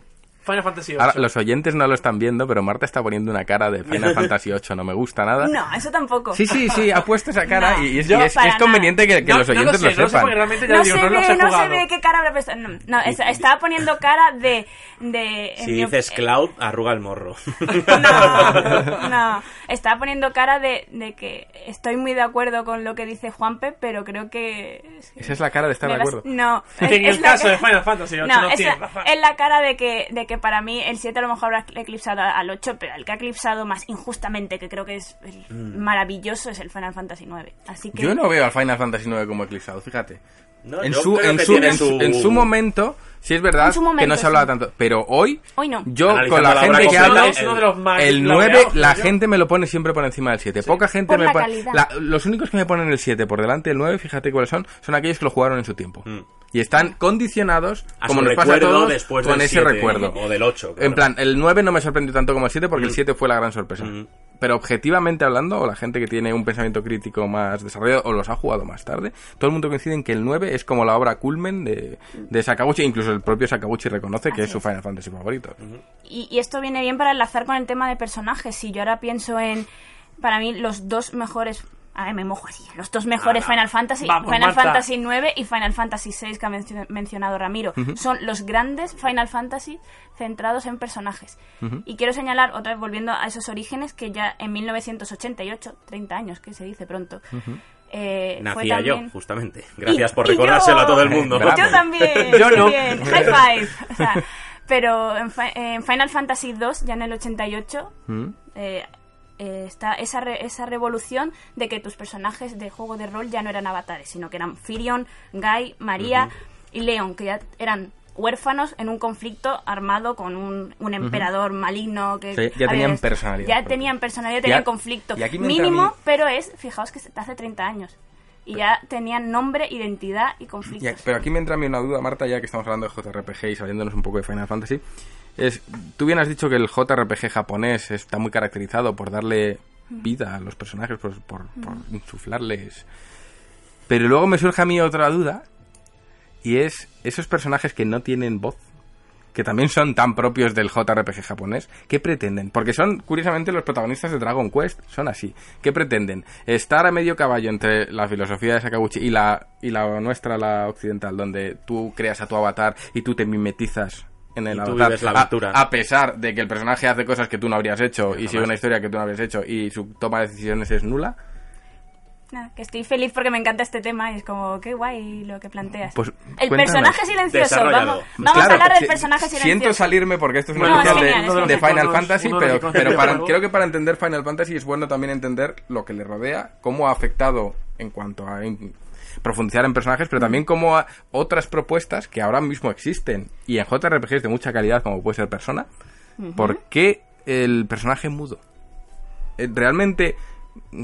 Final Fantasy VIII. Ahora, los oyentes no lo están viendo, pero Marta está poniendo una cara de Final Fantasy VIII, no me gusta nada. No, eso tampoco. Sí, sí, sí, ha puesto esa cara No, y es, y es- es conveniente que, que No- los no oyentes lo, sé, no lo lo sé sepan. realmente ya No digo, se no los ve, he no se ve qué cara habrá puesto. No, no, es- estaba poniendo cara de. de Si mi dices op- Cloud, arruga el morro. No, no. Estaba poniendo cara de, de que estoy muy de acuerdo con lo que dice Juanpe, pero creo que. Esa es la cara de estar de acuerdo. No. En es el la caso ca- de Final Fantasy VIII No, no la, razón. es la cara de que, de que que para mí el 7 a lo mejor habrá eclipsado al 8, pero el que ha eclipsado más injustamente, que creo que es el Mm. maravilloso, es el Final Fantasy 9. Así que Yo no veo al Final Fantasy IX como eclipsado, fíjate. No, en, su, en, su- en su momento, sí es verdad En su que no momento, se hablaba sí. tanto. Pero hoy, hoy no. yo Analizando con la la gente que hablo, es uno de los más el 9, laureados, la yo. gente me lo pone siempre por encima del 7. Poca gente Por me pone. los únicos que me ponen el 7 por delante del 9, fíjate cuáles son, son aquellos que lo jugaron en su tiempo. Mm. Y están condicionados, A como nos pasa a recuerdo todos, después con del ese 7, recuerdo. o del 8, claro. En plan, el 9 no me sorprendió tanto como el 7 porque el Mm. 7 fue la gran sorpresa. Mm. Pero objetivamente hablando, o la gente que tiene un pensamiento crítico más desarrollado o los ha jugado más tarde, todo el mundo coincide en que el 9 es como la obra culmen de, de Sakaguchi, incluso el propio Sakaguchi reconoce que es su. Final Fantasy favorito. Y, y esto viene bien para enlazar con el tema de personajes. Si yo ahora pienso en, para mí, los dos mejores... A ver, me mojo así. Los dos mejores. Final Fantasy, Vamos, Final Marta. Fantasy 9 y Final Fantasy 6 que ha mencio- mencionado Ramiro. Son los grandes Final Fantasy centrados en personajes. Y quiero señalar, otra vez volviendo a esos orígenes, que ya en 1988, 30 años, que se dice pronto, eh, fue Nacía yo, justamente. Gracias Y- por recordárselo yo- a todo el mundo. Yo también. Yo no. bien. High five. O sea, pero en, Fi- en Final Fantasy 2, ya en el 88, ¿Mm? eh, eh, está esa, re- esa revolución de que tus personajes de juego de rol ya no eran avatares, sino que eran Firion, Guy, María y Leon, que ya eran huérfanos en un conflicto armado con un, un emperador maligno que Sí, ya tenían personalidad ya tenían personalidad Y tenían conflicto mínimo mí- pero es fijaos que hace 30 años y ya tenían nombre identidad y conflictos. Ya, pero aquí me entra a mí una duda, Marta, ya que estamos hablando de JRPG y saliéndonos un poco de Final Fantasy. Es, tú bien has dicho que el JRPG japonés está muy caracterizado por darle vida a los personajes, por, por, por insuflarles. Pero luego me surge a mí otra duda, y es esos personajes que no tienen voz, que también son tan propios del JRPG japonés, ¿qué pretenden? Porque son, curiosamente, los protagonistas de Dragon Quest, son así. ¿Qué pretenden? Estar a medio caballo entre la filosofía de Sakaguchi y la, y la nuestra, la occidental, donde tú creas a tu avatar y tú te mimetizas en el Y tú vives la a- aventura. A, pesar de que el personaje hace cosas que tú no habrías hecho y sigue una historia que tú no habrías hecho y su toma de decisiones es nula. Nada, que estoy feliz porque me encanta este tema y es como, qué guay lo que planteas. Pues, el personaje silencioso, vamos, vamos Claro, a hablar del personaje Siento silencioso. salirme porque esto es una No, especial es de, genial, es de. Final Uno de los Fantasy, pero, pero para, creo que para entender Final Fantasy es bueno también entender lo que le rodea, cómo ha afectado en cuanto a profundizar en personajes, pero también cómo a otras propuestas que ahora mismo existen y en JRPGs de mucha calidad, como puede ser Persona, ¿por qué el personaje mudo? Eh, ¿Realmente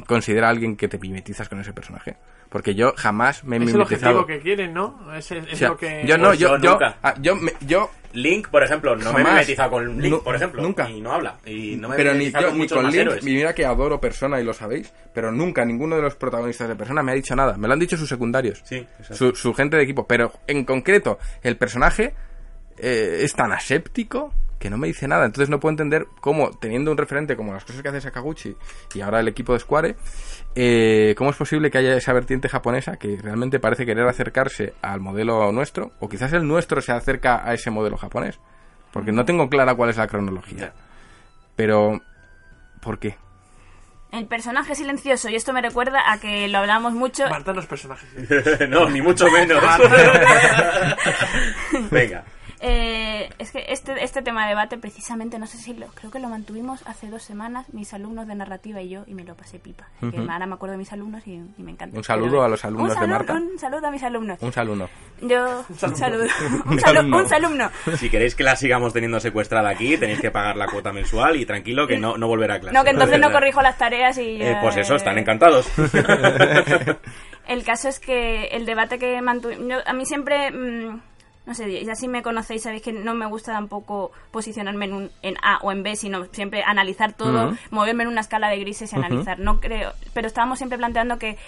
considera a alguien que te mimetizas con ese personaje? Porque yo jamás me he Es el mimetizado. objetivo que quieren, ¿no? Es, es O sea, lo que... yo no, Pues yo, yo yo, nunca. ah, yo, me- yo Link, por ejemplo, no me he mimetizado con Link, por ejemplo. nunca. Y no habla. Y no me he pero ni, mimetizado yo, con ni con Link, héroes. mira que adoro Persona y lo sabéis, pero nunca ninguno de los protagonistas de Persona me ha dicho nada. Me lo han dicho sus secundarios, Sí, su, su gente de equipo, pero en concreto el personaje eh, es tan aséptico que no me dice nada. Entonces no puedo entender cómo, teniendo un referente como las cosas que hace Sakaguchi y ahora el equipo de Square, eh, cómo es posible que haya esa vertiente japonesa que realmente parece querer acercarse al modelo nuestro, o quizás el nuestro se acerca a ese modelo japonés. Porque no tengo clara cuál es la cronología. Pero, ¿por qué? El personaje silencioso, y esto me recuerda a que lo hablamos mucho. Marta los personajes. no, ni mucho menos. Venga. Eh, es que este, este tema de debate, precisamente, no sé si lo, creo que lo mantuvimos hace dos semanas, mis alumnos de narrativa y yo, y me lo pasé pipa. Que ahora me acuerdo de mis alumnos y, y me encanta. Un saludo Pero- a los alumnos un de saludo- Marta. Un saludo a mis alumnos. Un saludo. Yo, un saludo. Un, Un salu- alumno. un salumno. Si queréis que la sigamos teniendo secuestrada aquí, tenéis que pagar la cuota mensual y tranquilo que no, no volverá a clase. No, que entonces no corrijo las tareas y... Eh, pues eso, eh, están encantados. El caso es que el debate que mantuvimos... A mí siempre... mm, no sé, ya si me conocéis sabéis que no me gusta tampoco posicionarme en, un, en A o en B, sino siempre analizar todo, moverme en una escala de grises y analizar. No creo... Pero estábamos siempre planteando que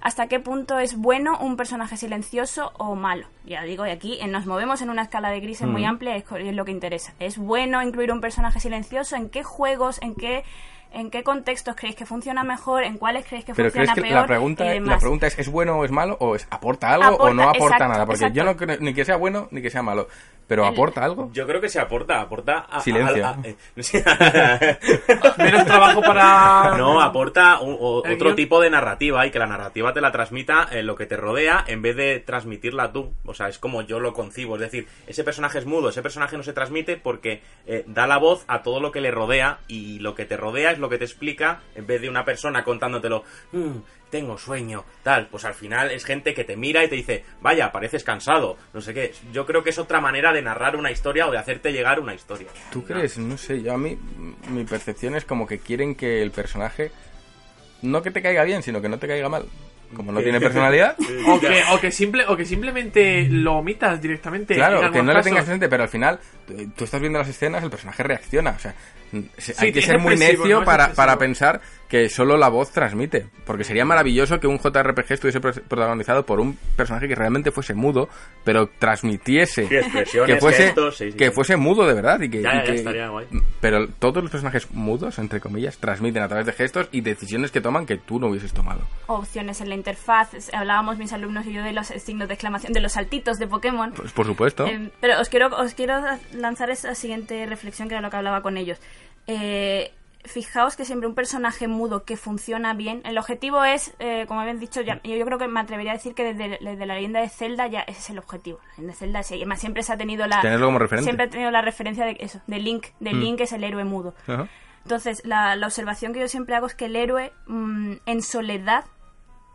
hasta qué punto es bueno un personaje silencioso o malo. Ya digo, y aquí nos movemos en una escala de grises muy amplia, es lo que interesa. ¿Es bueno incluir un personaje silencioso? ¿En qué juegos, en qué, en qué contextos creéis que funciona mejor? ¿En cuáles creéis que Pero funciona crees que peor? la pregunta, y la demás? pregunta es, ¿es bueno o es malo? ¿O es aporta algo o no aporta exacto, nada? Porque exacto. yo no creo ni que sea bueno ni que sea malo. Pero aporta algo. Yo creo que se aporta, aporta a, Silencio. a- a- eh, Menos trabajo para. No, aporta un- o- El otro guion. tipo de narrativa y que la narrativa te la transmita en lo que te rodea en vez de transmitirla tú. O sea, es como yo lo concibo. Es decir, ese personaje es mudo, ese personaje no se transmite porque eh, da la voz a todo lo que le rodea y lo que te rodea es lo que te explica en vez de una persona contándotelo. "Mm, tengo sueño, tal. Pues al final es gente que te mira y te dice, vaya, pareces cansado, no sé qué. Yo creo que es otra manera de narrar una historia o de hacerte llegar una historia. ¿Tú crees? No sé, yo a mí mi percepción es como que quieren que el personaje no que te caiga bien, sino que no te caiga mal. Como no tiene personalidad, O que, o, que simple, o que simplemente lo omitas directamente. en claro, que no le casos. tengas presente, pero al final tú tú estás viendo las escenas, el personaje reacciona, o sea, se- Sí, hay que ser muy necio para, para pensar que solo la voz transmite, porque sería maravilloso que un JRPG estuviese pro- protagonizado por un personaje que realmente fuese mudo, pero transmitiese Sí, expresiones, que fuese gestos, sí, sí, que sí. fuese mudo de verdad y que, Ya, y ya, que- estaría guay. pero todos los personajes mudos entre comillas transmiten a través de gestos y decisiones que toman que tú no hubieses tomado Opciones en la interfaz. Hablábamos mis alumnos y yo de los signos de exclamación, de los saltitos de Pokémon. pues por supuesto Eh, pero os quiero, os quiero lanzar esa siguiente reflexión que era lo que hablaba con ellos. Eh, fijaos que siempre un personaje mudo que funciona bien, el objetivo es, eh, como habéis dicho, ya, yo, yo creo que me atrevería a decir que desde, desde la leyenda de Zelda ya ese es el objetivo. La leyenda de Zelda, sí, además siempre se ha tenido la... Tenerlo como referente. Siempre ha tenido la referencia de eso, de Link, de Mm. Link es el héroe mudo. Entonces, la, la observación que yo siempre hago es que el héroe mm, en soledad,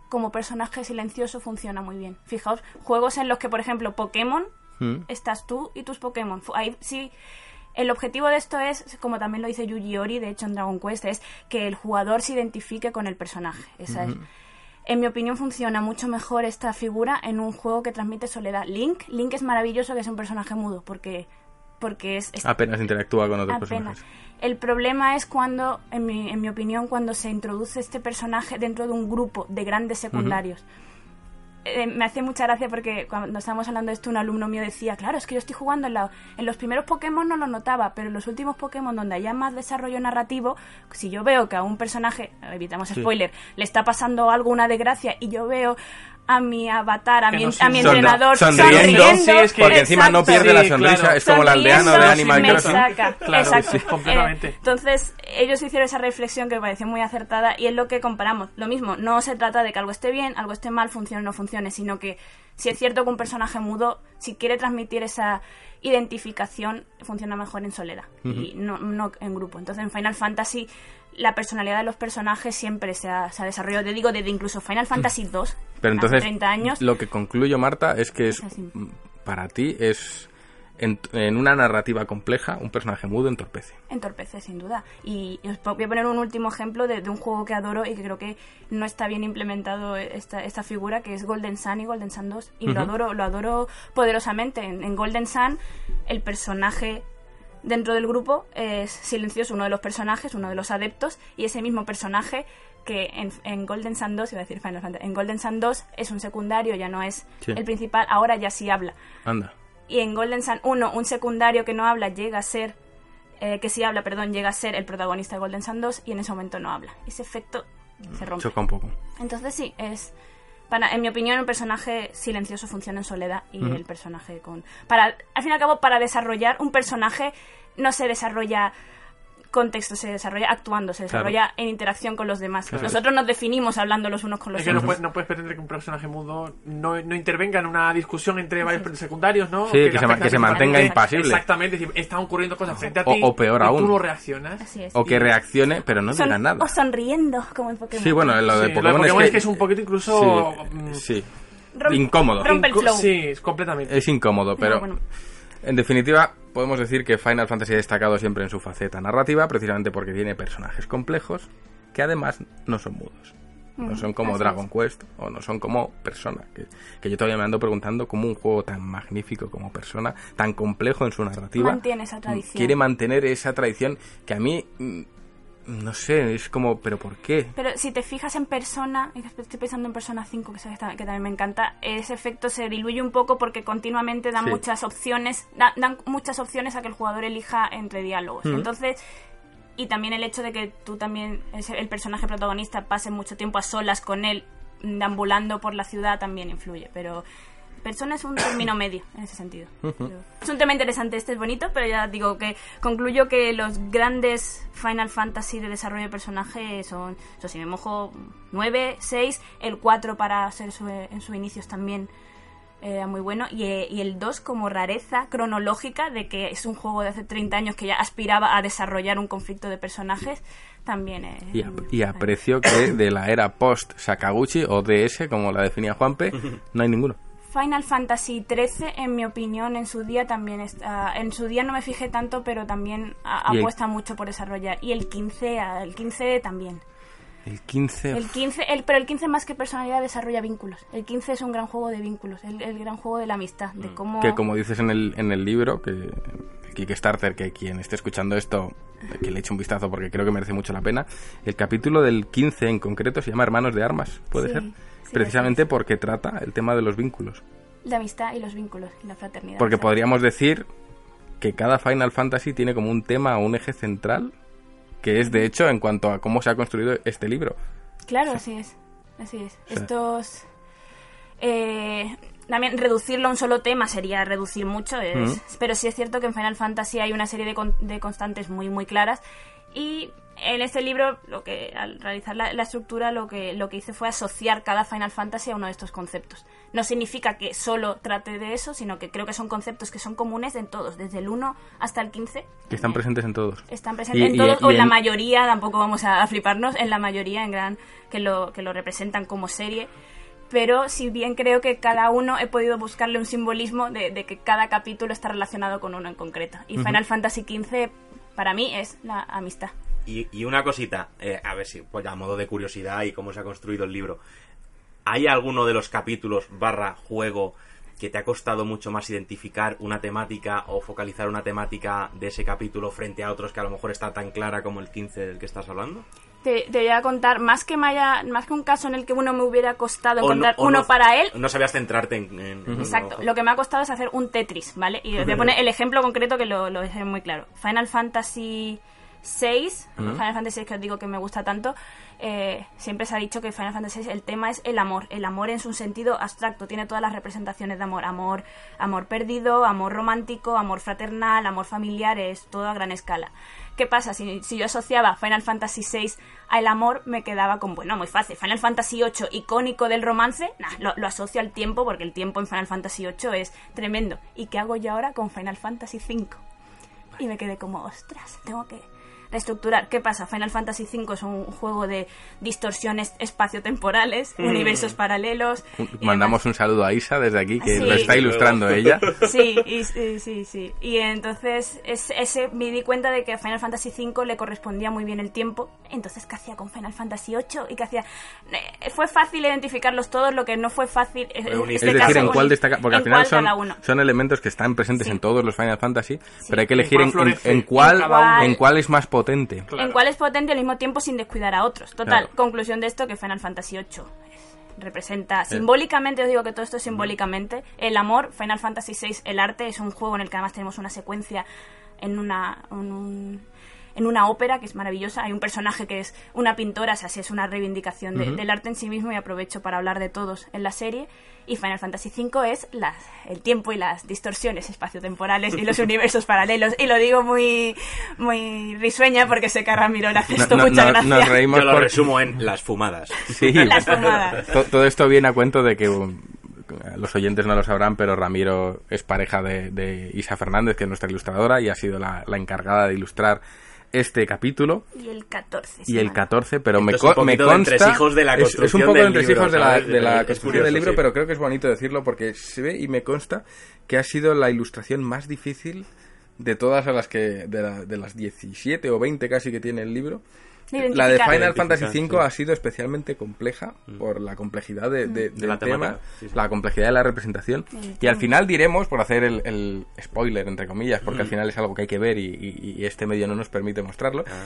como personaje silencioso, funciona muy bien. Fijaos, juegos en los que, por ejemplo, Pokémon, Mm. estás tú y tus Pokémon. Ahí sí. El objetivo de esto es, como también lo dice Yuji Ori, de hecho en Dragon Quest, es que el jugador se identifique con el personaje. Esa es. En mi opinión funciona mucho mejor esta figura en un juego que transmite soledad. Link, Link es maravilloso que es un personaje mudo, porque, porque es, es apenas interactúa con otros Apenas. personajes El problema es cuando, en mi, en mi opinión, cuando se introduce este personaje dentro de un grupo de grandes secundarios. Eh, me hace mucha gracia porque cuando estábamos hablando de esto, un alumno mío decía, claro, es que yo estoy jugando en, la- en los primeros Pokémon no lo notaba, pero en los últimos Pokémon donde haya más desarrollo narrativo, si yo veo que a un personaje, evitamos spoiler, le está pasando algo, una desgracia, y yo veo a mi avatar, a Que mi, no a mi entrenador sonriendo, Sí, es que- porque encima no pierde la Sí, sonrisa claro. es como el aldeano de Animal Crossing saca. Claro, Exacto. sí, completamente. Eh, entonces, ellos hicieron esa reflexión que me pareció muy acertada y es lo que comparamos. Lo mismo, no se trata de que algo esté bien, algo esté mal, funcione o no funcione, sino que si es cierto que un personaje mudo, si quiere transmitir esa identificación, funciona mejor en soledad y no, no en grupo. Entonces, en Final Fantasy, la personalidad de los personajes siempre se ha, se ha desarrollado. Te digo, desde incluso Final Fantasy 2, pero entonces hace 30 años. lo que concluyo Marta es que es mm, para ti es en, en una narrativa compleja un personaje mudo entorpece. Entorpece sin duda. Y os voy a poner un último ejemplo de, de un juego que adoro y que creo que no está bien implementado esta, esta figura que es Golden Sun y Golden Sun 2 y lo adoro lo adoro poderosamente. En, en Golden Sun el personaje dentro del grupo es silencioso uno de los personajes uno de los adeptos y ese mismo personaje que en, en Golden Sun 2 iba a decir Final Fantasy en Golden Sun 2 es un secundario ya no es Sí. el principal ahora ya sí habla anda y en Golden Sun 1 un secundario que no habla llega a ser eh, que sí habla, perdón, llega a ser el protagonista de Golden Sun 2 y en ese momento no habla. Ese efecto se rompe. choca un poco Entonces sí, es para, en mi opinión un personaje silencioso funciona en soledad y el personaje con para al fin y al cabo para desarrollar un personaje no se desarrolla contexto, se desarrolla actuando, se Claro. desarrolla en interacción con los demás. Claro. Nosotros nos definimos hablando los unos con los Es que no otros. puedes, no puedes pretender que un personaje mudo no, no intervenga en una discusión entre varios secundarios, ¿no? Sí, que se que mantenga impasible. Exactamente, están ocurriendo cosas frente a O- ti. o peor y aún. tú no reaccionas. Así es. o que reaccione pero no diga nada O sonriendo, como en Pokémon. sí bueno lo de Sí, lo de Pokémon, Pokémon es, que es un poquito incluso, mm, sí, sí. Rom- incómodo rompe el flow. Sí, es completamente. es incómodo pero No, bueno. En definitiva, podemos decir que Final Fantasy ha destacado siempre en su faceta narrativa, precisamente porque tiene personajes complejos que además no son mudos. No Ujú, son como así Dragon Quest o no son como Persona. Que, que yo todavía me ando preguntando cómo un juego tan magnífico como Persona, tan complejo en su narrativa, Mantiene esa tradición. quiere mantener esa tradición que a mí, mm, no sé, es como, ¿pero por qué? Pero si te fijas en Persona, estoy pensando en Persona 5, que, que también me encanta, ese efecto se diluye un poco porque continuamente dan Sí. muchas opciones, da- dan muchas opciones a que el jugador elija entre diálogos. Entonces, y también el hecho de que tú también, el personaje protagonista, pase mucho tiempo a solas con él, deambulando por la ciudad, también influye. Pero Persona es un término medio en ese sentido. Es un tema interesante, este es bonito, pero ya digo que concluyo que los grandes Final Fantasy de desarrollo de personaje son, eso si me mojo, 9, 6, el 4 para ser su- en sus inicios también era muy bueno, y, eh, y el 2 como rareza cronológica de que es un juego de hace 30 años que ya aspiraba a desarrollar un conflicto de personajes, también es... Y, ap- y aprecio que de la era post Sakaguchi o DS, como la definía Juanpe, no hay ninguno. Final Fantasy XIII, en mi opinión, en su día también está. En su día no me fijé tanto, pero también a- Y el- apuesta mucho por desarrollar. Y el 15, ah, el 15 también. El 15. El 15, el, pero el 15 más que personalidad desarrolla vínculos. El 15 es un gran juego de vínculos, el, el gran juego de la amistad, de cómo. Mm. que como dices en el, en el libro, que el Kickstarter, que quien esté escuchando esto, que le eche un vistazo porque creo que merece mucho la pena, el capítulo del 15 en concreto se llama Hermanos de Armas, ¿puede Sí, ser? Precisamente porque trata el tema de los vínculos. La amistad y los vínculos y la fraternidad. Porque ¿sabes? podríamos decir que cada Final Fantasy tiene como un tema o un eje central, que es de hecho en cuanto a cómo se ha construido este libro. Claro, así es. Así es. sea- Estos. eh, también reducirlo a un solo tema sería reducir mucho, es- pero sí es cierto que en Final Fantasy hay una serie de, con- de constantes muy muy claras y en este libro lo que al realizar la, la estructura lo que lo que hice fue asociar cada Final Fantasy a uno de estos conceptos. No significa que solo trate de eso, sino que creo que son conceptos que son comunes en todos, desde el 1 hasta el 15. Que están presentes en todos. están presentes Y- en y- todos, y o en la mayoría, tampoco vamos a, a fliparnos, en la mayoría en gran que lo, que lo representan como serie. Pero si bien creo que cada uno he podido buscarle un simbolismo de, de que cada capítulo está relacionado con uno en concreto. Y Final Fantasy XV para mí es la amistad. Y, y una cosita, eh, a ver si, pues a modo de curiosidad y cómo se ha construido el libro. ¿Hay alguno de los capítulos barra juego que te ha costado mucho más identificar una temática o focalizar una temática de ese capítulo frente a otros que a lo mejor está tan clara como el 15 del que estás hablando? Te, te voy a contar, más que, me haya- más que un caso en el que uno me hubiera costado O encontrar uno no- para él, No sabías centrarte en... Exacto. Lo que me ha costado es hacer un Tetris, ¿vale? Y a poner el ejemplo concreto que lo, lo dejé muy claro. Final Fantasy VI, Final Fantasy VI que os digo que me gusta tanto, eh, siempre se ha dicho que Final Fantasy VI el tema es el amor. El amor en su sentido abstracto, tiene todas las representaciones de amor. Amor, amor perdido, amor romántico, amor fraternal, amor familiar, es todo a gran escala. ¿Qué pasa? Si, si yo asociaba Final Fantasy VI al amor, me quedaba con, bueno, muy fácil. Final Fantasy VIII, icónico del romance, nah, lo, lo asocio al tiempo, porque el tiempo en Final Fantasy VIII es tremendo. ¿Y qué hago yo ahora con Final Fantasy V? Y me quedé como, ostras, tengo que reestructurar. ¿Qué pasa? Final Fantasy V es un juego de distorsiones espaciotemporales, universos paralelos. y Mandamos un saludo a Isa desde aquí, que Sí. lo está ilustrando ella. Sí, y, sí, sí, sí. Y entonces es, ese, me di cuenta de que a Final Fantasy V le correspondía muy bien el tiempo. Entonces, ¿qué hacía con Final Fantasy VIII? ¿Y qué hacía? Eh, Fue fácil identificarlos todos, lo que no fue fácil es, Fue unir. Es este decir, caso en cuál destaca, porque al final son, son elementos que están presentes Sí. en todos los Final Fantasy, pero hay que elegir en, en- en cuál, en cuál es más potente. Claro. En cuál es potente al mismo tiempo sin descuidar a otros. Total, Claro. conclusión de esto que Final Fantasy VIII es- representa simbólicamente, os digo que todo esto es simbólicamente, el amor, Final Fantasy VI, el arte, es un juego en el que además tenemos una secuencia en una... en un- en una ópera que es maravillosa, hay un personaje que es una pintora, o sea, sí es una reivindicación de- del arte en sí mismo y aprovecho para hablar de todos en la serie. Y Final Fantasy V es las- el tiempo y las distorsiones espaciotemporales y los universos paralelos. Y lo digo muy, muy risueña porque sé que a Ramiro le hace No- esto no- mucha no- gracia. nos reímos Yo lo por- resumo en las fumadas. Sí, Las fumadas. to- todo esto viene a cuento de que um, los oyentes no lo sabrán, pero Ramiro es pareja de, de Isa Fernández, que es nuestra ilustradora y ha sido la, la encargada de ilustrar este capítulo Y el 14. y el 14, pero me, co- me consta entresijos de la es- es, construcción un poco del de entresijos libro, de la, de la Es construcción curioso, del libro, sí. pero creo que es bonito decirlo porque se ve y me consta que ha sido la ilustración más difícil de todas a las que de, la- de las 17 o 20 casi que tiene el libro. De La de. Final Fantasy V sí. ha sido especialmente compleja por la complejidad de, de- del la tema, temática, sí, sí. la complejidad de la representación. Y al final diremos, por hacer el, el spoiler, entre comillas, porque al final es algo que hay que ver y, y- y este medio no nos permite mostrarlo, Ah.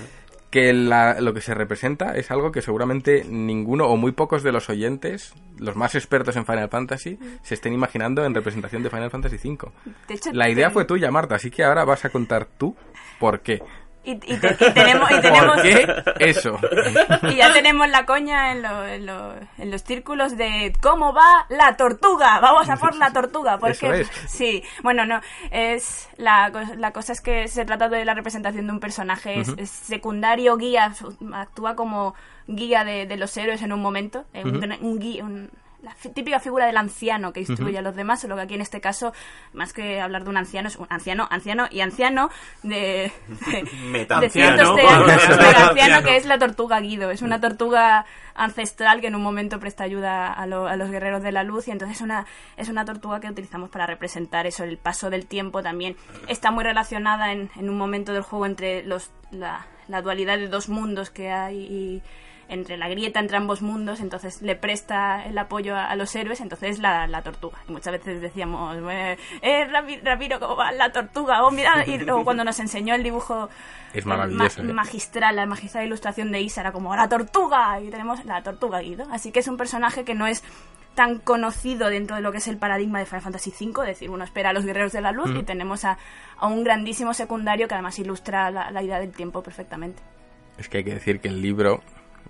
que la- lo que se representa es algo que seguramente ninguno o muy pocos de los oyentes, los más expertos en Final Fantasy, se estén imaginando en representación de Final Fantasy V. De hecho, La idea te- fue tuya, Marta, así que ahora vas a contar tú por qué. Y, y te- y tenemos, y tenemos ¿Por qué eso? y ya tenemos la coña en, lo- en lo- en los círculos de cómo va la tortuga. Vamos a por la tortuga. Porque, Eso es. Sí, bueno, no. Es la, la cosa es que se trata de la representación de un personaje es- es secundario, guía, actúa como guía de, de los héroes en un momento. eh, un, guía- un- la típica figura del anciano que instruye a los demás, solo que aquí en este caso, más que hablar de un anciano, es un anciano, anciano y anciano de, de, de cientos de años. Metanciano, que es la tortuga Guido. Es una tortuga ancestral que en un momento presta ayuda a, lo- a los guerreros de la luz y entonces es una, es una tortuga que utilizamos para representar eso, el paso del tiempo también. Está muy relacionada en, en un momento del juego entre los, la, la dualidad de dos mundos que hay y entre la grieta entre ambos mundos, entonces le presta el apoyo a, a los héroes, entonces es la, la tortuga. Y muchas veces decíamos, eh, eh, Ramiro, ¿cómo va la tortuga? Oh, mira, y luego cuando nos enseñó el dibujo Es ma- maravilloso, ¿eh? magistral, la magistral ilustración de Isa era como la tortuga y tenemos la tortuga Guido. Así que es un personaje que no es tan conocido dentro de lo que es el paradigma de Final Fantasy V, es decir, uno espera a los guerreros de la luz y tenemos a, a un grandísimo secundario que además ilustra la, la idea del tiempo perfectamente. Es que hay que decir que el libro,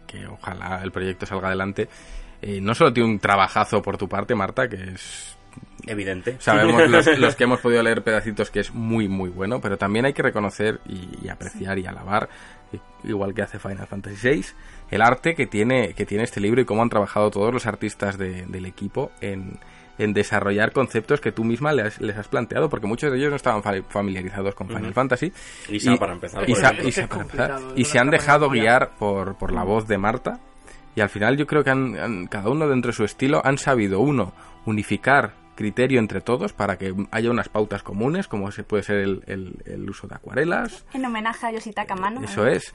que ojalá el proyecto salga adelante, eh, no solo tiene un trabajazo por tu parte, Marta, que es Evidente. Sabemos los, los que hemos podido leer pedacitos que es muy muy bueno, pero también hay que reconocer y, y apreciar y alabar, i- igual que hace Final Fantasy VI, el arte que tiene, que tiene este libro y cómo han trabajado todos los artistas de- del equipo en, en desarrollar conceptos que tú misma les, les has planteado, porque muchos de ellos no estaban fa- familiarizados con Final Fantasy. Isa, para empezar, y se- y se- para empezar, y han dejado guiar por, por la voz de Marta. Y al final yo creo que han, han- cada uno dentro de su estilo han sabido, uno, unificar criterio entre todos para que haya unas pautas comunes, como se puede ser el, el- el uso de acuarelas, En homenaje a Yoshitaka Mano. eso es,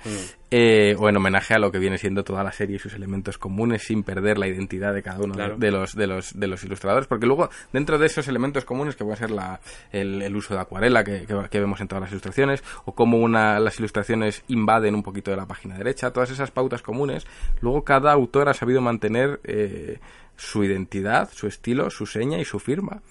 Eh, o en homenaje a lo que viene siendo toda la serie y sus elementos comunes sin perder la identidad de cada uno de- Claro. de, los, de, los, de los ilustradores, porque luego dentro de esos elementos comunes que puede ser la, el, el uso de acuarela que, que- que vemos en todas las ilustraciones, o cómo una, las ilustraciones invaden un poquito de la página derecha, todas esas pautas comunes, luego cada autor ha sabido mantener eh, su identidad, su estilo, su seña y su firma.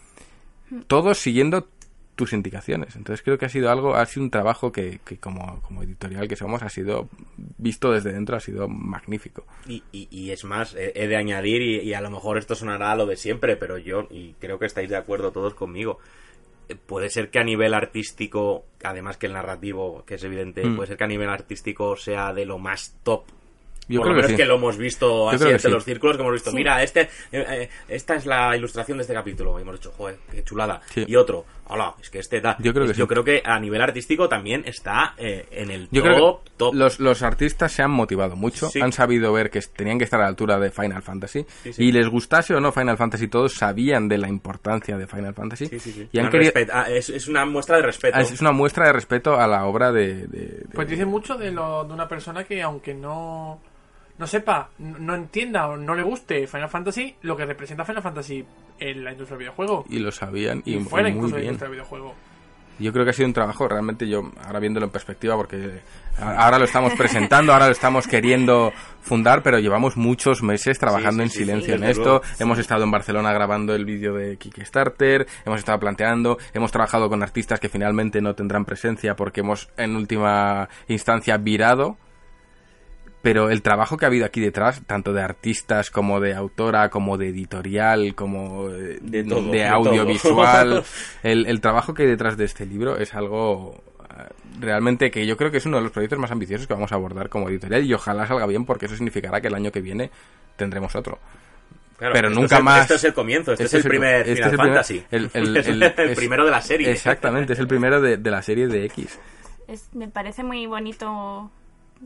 Todos siguiendo tus indicaciones. Entonces creo que ha sido algo, ha sido un trabajo que, que como, como editorial que somos ha sido visto desde dentro, ha sido magnífico. Y, y- y es más, he, he de añadir, y, y a lo mejor esto sonará a lo de siempre, pero yo, y creo que estáis de acuerdo todos conmigo, eh, puede ser que a nivel artístico, además que el narrativo, que es evidente, Mm. puede ser que a nivel artístico sea de lo más top. Yo Por lo creo que menos sí. que lo hemos visto así entre sí. los círculos que hemos visto. Sí. Mira, este, eh, eh, esta es la ilustración de este capítulo. Y hemos dicho, joder, qué chulada. Sí. Y otro, hola, es que este da. Yo creo que Yo sí. creo que a nivel artístico también está eh, en el Yo top, creo que top. Los, los artistas se han motivado mucho, Sí. han sabido ver que tenían que estar a la altura de Final Fantasy Sí, sí. y les gustase o no Final Fantasy, todos sabían de la importancia de Final Fantasy Sí, sí, sí. y han querido... ah, es, es una muestra de respeto. Ah, Es una muestra de respeto a la obra de... de- de- Pues dice mucho de, lo, de una persona que aunque no, no sepa, no entienda o no le guste Final Fantasy, lo que representa Final Fantasy en la industria del videojuego. y lo sabían y, Y fuera muy incluso de la industria del videojuego. Yo creo que ha sido un trabajo realmente, yo ahora viéndolo en perspectiva, porque ahora lo estamos presentando, ahora lo estamos queriendo fundar, pero llevamos muchos meses trabajando Sí, en sí, silencio sí, en esto. luego. Hemos estado en Barcelona grabando el vídeo de Kickstarter, hemos estado planteando, hemos trabajado con artistas que finalmente no tendrán presencia porque hemos en última instancia virado. Pero el trabajo que ha habido aquí detrás, tanto de artistas como de autora, como de editorial, como eh, De todo, de audiovisual, todo. el, el trabajo que hay detrás de este libro es algo eh, realmente que yo creo que es uno de los proyectos más ambiciosos que vamos a abordar como editorial y ojalá salga bien porque eso significará que el año que viene tendremos otro. Claro, pero esto nunca es el- más- Esto es el comienzo, este, este es el primer este Final es el primer- Fantasy. el- el- Es el- el es- primero de la serie. Exactamente, es el primero de, de la serie de X. Es- me parece muy bonito.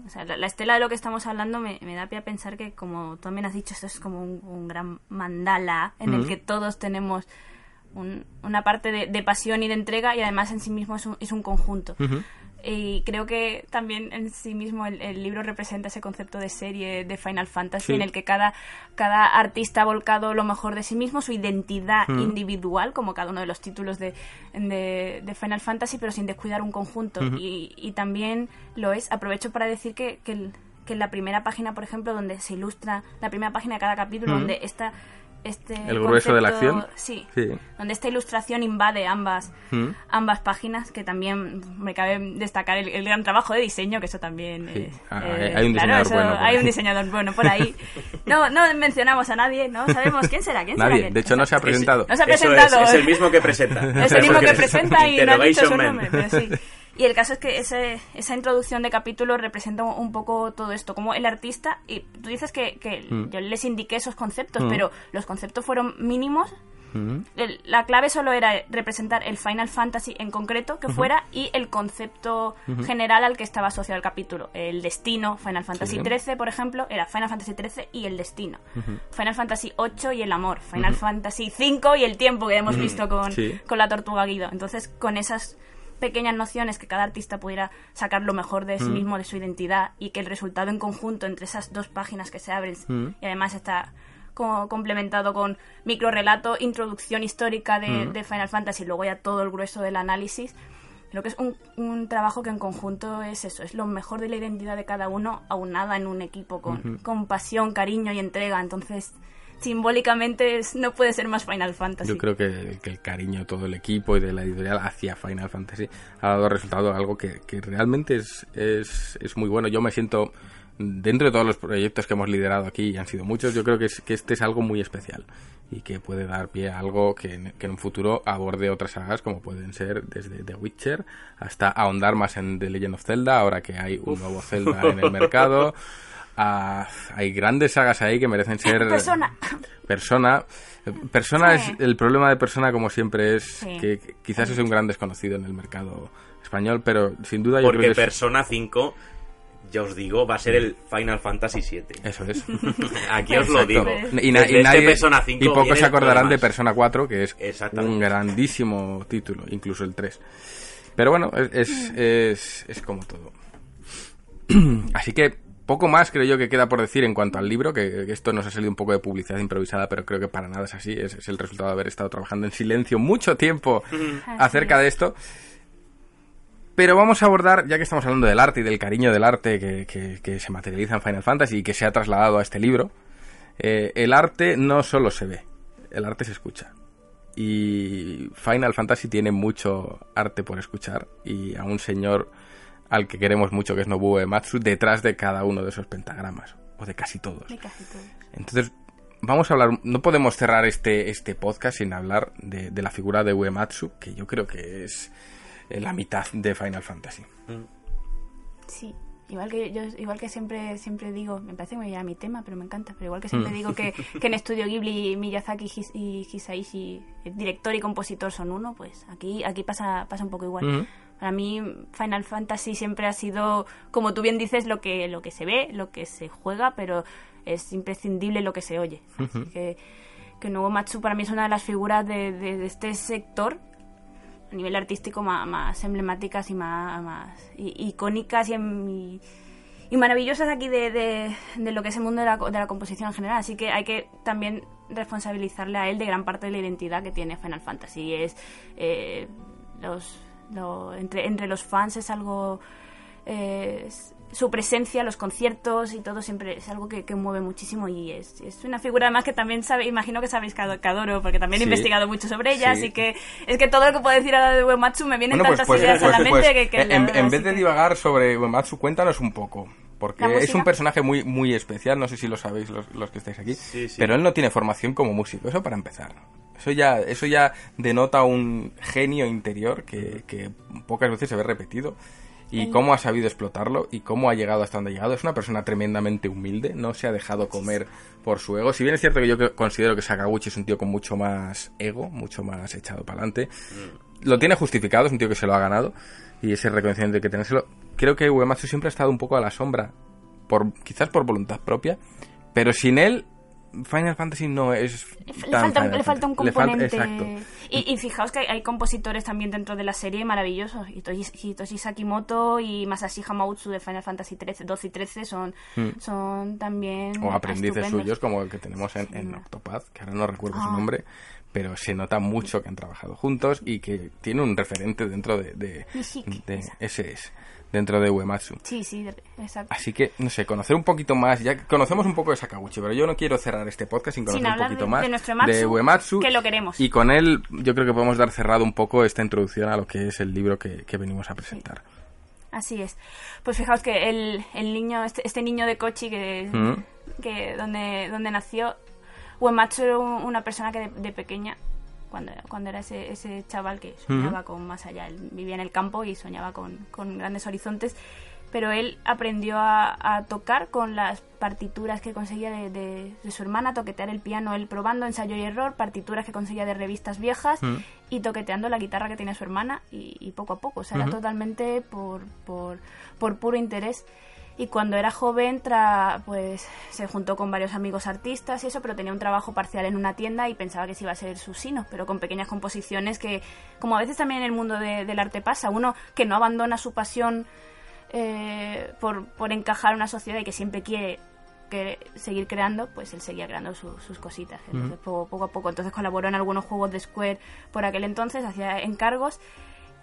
O sea, la, la estela de lo que estamos hablando me, me da pie a pensar que, como tú también has dicho, esto es como un, un gran mandala en el que todos tenemos un- una parte de, de pasión y de entrega y además en sí mismo es un, es un conjunto. Y creo que también en sí mismo el, el libro representa ese concepto de serie de Final Fantasy Sí. en el que cada, cada artista ha volcado lo mejor de sí mismo, su identidad Mm. individual, como cada uno de los títulos de, de, de Final Fantasy, pero sin descuidar un conjunto. Y, y también lo es. Aprovecho para decir que, que, el- que en la primera página, por ejemplo, donde se ilustra la primera página de cada capítulo, donde está este El grueso de la acción. Sí, Sí. donde esta ilustración invade ambas, Mm. ambas páginas, que también me cabe destacar el, el gran trabajo de diseño, que eso también... Sí. Ah, eh, hay un claro, diseñador eso- bueno por Hay ahí. un diseñador bueno por ahí. No, no mencionamos a nadie, no sabemos quién será, quién será. Nadie. quién- De hecho, no se ha presentado. No se ha presentado. Es, es el mismo que presenta. Es el mismo que presenta y no ha dicho su nombre, pero sí. Y el caso es que ese, esa introducción de capítulo representa un- poco todo esto, como el artista, y tú dices que, que Mm. yo les indiqué esos conceptos, Mm. pero los conceptos fueron mínimos. Mm. El- la clave solo era representar el Final Fantasy en concreto que fuera y el concepto general al que estaba asociado el capítulo. El destino, Final Fantasy Sí. XIII, por ejemplo, era Final Fantasy XIII y el destino. Final Fantasy VIII y el amor. Final Fantasy V y el tiempo que hemos visto con, Sí. con la tortuga Guido. Entonces, con esas pequeñas nociones que cada artista pudiera sacar lo mejor de sí Mm. mismo, de su identidad, y que el resultado en conjunto entre esas dos páginas que se abren, Mm. y además está co- complementado con microrelato, introducción histórica de, Mm. de Final Fantasy, y luego ya todo el grueso del análisis. Creo que es un, un trabajo que en conjunto es eso, es lo mejor de la identidad de cada uno aunada en un equipo con, con pasión, cariño y entrega. Entonces, simbólicamente es- no puede ser más Final Fantasy. Yo creo que, que el cariño de todo el equipo y de la editorial hacia Final Fantasy ha dado resultado algo que, que realmente es, es, es muy bueno. Yo me siento, dentro de todos los proyectos que hemos liderado aquí, y han sido muchos, yo creo que, es- que este es algo muy especial y que puede dar pie a algo que, en- que en un futuro aborde otras sagas como pueden ser desde The Witcher hasta ahondar más en The Legend of Zelda, ahora que hay un nuevo Zelda en el mercado. Ah, hay grandes sagas ahí que merecen ser Persona. persona persona Sí. es el problema de persona como siempre es Sí. que quizás es un gran desconocido en el mercado español pero sin duda yo Porque creo que es- Persona 5, ya os digo, va a ser el Final Fantasy 7. eso es Aquí os lo digo. Y, na- Desde y este nadie Persona 5 y pocos se acordarán de. Persona 4 que es un grandísimo título incluso el 3 pero bueno es, es, es, es como todo así que poco más creo yo que queda por decir en cuanto al libro, que, que esto nos ha salido un poco de publicidad improvisada, pero creo que para nada es así, es, es el resultado de haber estado trabajando en silencio mucho tiempo acerca de esto. Pero vamos a abordar, ya que estamos hablando del arte y del cariño del arte que, que- que se materializa en Final Fantasy y que se ha trasladado a este libro, eh, el arte no solo se ve, el arte se escucha. Y Final Fantasy tiene mucho arte por escuchar y a un señor al que queremos mucho, que es Nobuo Ematsu, detrás de cada uno de esos pentagramas, o de casi todos. De casi todos. Entonces, vamos a hablar, no podemos cerrar este, este podcast sin hablar de, de la figura de Uematsu, que yo creo que es eh, la mitad de Final Fantasy. Sí. Igual que yo, igual que siempre siempre digo, me parece que me a mi tema, pero me encanta, pero igual que siempre digo que, que en Estudio Ghibli Miyazaki His- y Hisaishi, el director y compositor son uno, pues aquí aquí pasa pasa un poco igual. Ujú. Para mí Final Fantasy siempre ha sido, como tú bien dices, lo que lo que se ve, lo que se juega, pero es imprescindible lo que se oye. Así que que Nuevo Matsu para mí es una de las figuras de, de- de este sector a nivel artístico más, más emblemáticas y más, icónicas y, em- y- y maravillosas aquí de, de- de lo que es el mundo de la, de la composición en general. Así que hay que también responsabilizarle a él de gran parte de la identidad que tiene Final Fantasy. Y es eh, los, lo- entre, entre los fans es algo... eh, es- su presencia, los conciertos y todo siempre es algo que, que mueve muchísimo y es, es una figura además que también sabe, imagino que sabéis que ado- que adoro porque también he Sí. investigado mucho sobre ella, Sí. así que es que todo lo que puedo decir ahora de Uematsu me vienen Bueno, pues, tantas pues, ideas pues, a la pues, mente que, que en, la en vez de que- divagar sobre Uematsu, cuéntanos un poco. Porque ¿La es un personaje muy, muy especial, no sé si lo sabéis los, los que estáis aquí, Sí, sí. pero él no tiene formación como músico, eso para empezar. Eso ya, eso ya denota un genio interior que, que pocas veces se ve repetido. Y cómo ha sabido explotarlo y cómo ha llegado hasta donde ha llegado. Es una persona tremendamente humilde, no se ha dejado comer por su ego. Si bien es cierto que yo considero que Sakaguchi es un tío con mucho más ego, mucho más echado para adelante, lo tiene justificado, es un tío que se lo ha ganado y ese reconocimiento hay que tenérselo. Creo que Uematsu siempre ha estado un poco a la sombra, por quizás por voluntad propia, pero sin él Final Fantasy no es le tan falta, un- Final le falta un Fantasy. Le fal- componente. exacto. y, y fijaos que hay, hay compositores también dentro de la serie maravillosos. Hitoshi, Sakimoto y Masashi Hamautsu de Final Fantasy 13, 12 y 13 son, son también. Hmm. o aprendices estupendos. suyos como el que tenemos en, en. Octopath, que ahora no recuerdo su Ah. nombre, pero se nota mucho que han trabajado juntos y que tiene un referente dentro de, de, de- ese es dentro de Uematsu. Sí, sí, exacto. Así que, no sé, conocer un poquito más, ya conocemos un poco de Sakaguchi, pero yo no quiero cerrar este podcast sin conocer Sin un poquito de- más de nuestro Ematsu, de Uematsu. que lo queremos. Y con él yo creo que podemos dar cerrado un poco esta introducción a lo que es el libro que, que venimos a presentar. Así es. Pues fijaos que el, el niño, este, este niño de Kochi que, Mm. que donde, donde nació, Uematsu era un- una persona que de, de pequeña, cuando, cuando era ese, ese chaval que soñaba con más allá, él vivía en el campo y soñaba con, con grandes horizontes, pero él aprendió a, a tocar con las partituras que conseguía de, de- de su hermana, toquetear el piano, él probando ensayo y error, partituras que conseguía de revistas viejas Mm. y toqueteando la guitarra que tenía su hermana y, y poco a poco, o sea, era Ujú. totalmente por, por, por puro interés. Y cuando era joven, tra- pues se juntó con varios amigos artistas y eso, pero tenía un trabajo parcial en una tienda y pensaba que se iba a ser su sino, pero con pequeñas composiciones que, como a veces también en el mundo de- del arte pasa, uno que no abandona su pasión eh, por, por encajar en una sociedad y que siempre quiere que seguir creando, pues él seguía creando su- sus cositas. Entonces, poco, poco a poco. Entonces colaboró en algunos juegos de Square por aquel entonces, hacía encargos.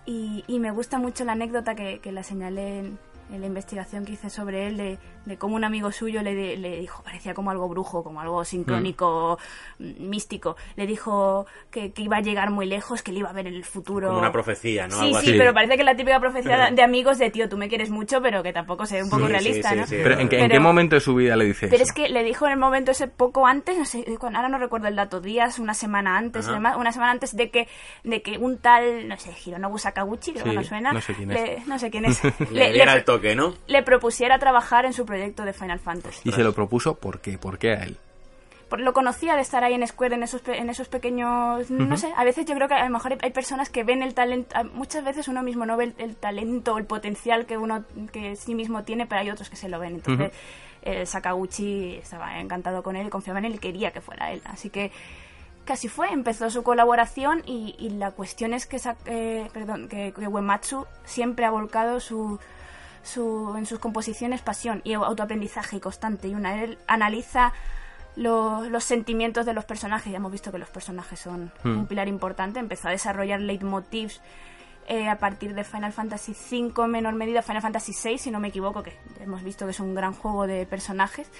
Y, y me gusta mucho la anécdota que, que la señalé en, en la investigación que hice sobre él, de, de cómo un amigo suyo le, di- le dijo, parecía como algo brujo, como algo sincrónico, mm, místico. Le dijo que, que iba a llegar muy lejos, que le iba a ver en el futuro. Como una profecía, ¿no? Sí, Algo sí, así. pero parece que es la típica profecía de amigos de tío, tú me quieres mucho, pero que tampoco sea un poco Sí, realista, sí, ¿no? sí, sí. Pero ¿en qué, en Pero- qué momento de su vida le dice Pero eso? es que le dijo en el momento ese poco antes, no sé, ahora no recuerdo el dato, días, una semana antes, además, una semana antes de que, de que un tal, no sé, Hironobu Sakaguchi, creo Sí, que no suena, no sé quién le- es. no sé quién es, Le, le, le- toque, ¿no? le propusiera trabajar en su proyecto de Final Fantasy. Y se lo propuso, ¿por qué? ¿Por qué a él? Por- lo conocía de estar ahí en Square en esos, pe- en esos pequeños no sé a veces yo creo que a lo mejor hay, personas que ven el talento a- muchas veces uno mismo no ve el, el talento el potencial que uno que sí mismo tiene pero hay otros que se lo ven entonces eh, Sakaguchi estaba encantado con él confiaba en él y quería que fuera él así que casi fue empezó su colaboración y, y la cuestión es que eh, perdón que, que Uematsu siempre ha volcado su su, en sus composiciones pasión y autoaprendizaje constante. Y una él analiza lo- los sentimientos de los personajes. Ya hemos visto que los personajes son Hmm. un pilar importante. Empezó a desarrollar leitmotivs eh, a partir de Final Fantasy V, en menor medida Final Fantasy VI, si no me equivoco, que hemos visto que es un gran juego de personajes.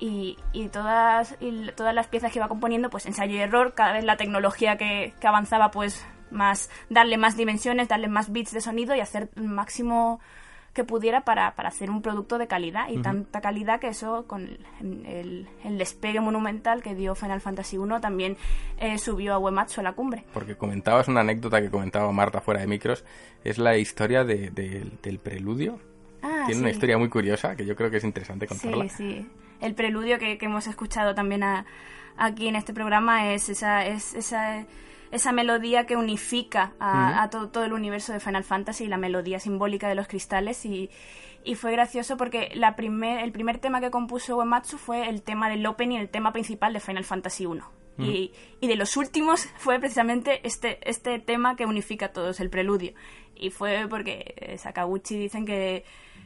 Y, y todas, y todas las piezas que iba componiendo, pues ensayo y error, cada vez la tecnología que, que avanzaba, pues más darle más dimensiones, darle más bits de sonido y hacer máximo que pudiera para, para hacer un producto de calidad y tanta calidad que eso con el, el- el despegue monumental que dio Final Fantasy I también eh, subió a Uematsu a la cumbre. Porque comentabas una anécdota que comentaba Marta fuera de micros, es la historia de- de- del preludio. Ah, Tiene sí. una historia muy curiosa que yo creo que es interesante contarla. Sí, sí. El preludio que, que hemos escuchado también a- aquí en este programa es esa, es esa, esa melodía que unifica a, a todo, todo el universo de Final Fantasy, la melodía simbólica de los cristales y, y fue gracioso porque la primer, el primer tema que compuso Uematsu fue el tema del opening, el tema principal de Final Fantasy I. Y, y de los últimos fue precisamente este, este tema que unifica a todos, el preludio. Y fue porque eh, Sakaguchi dicen que,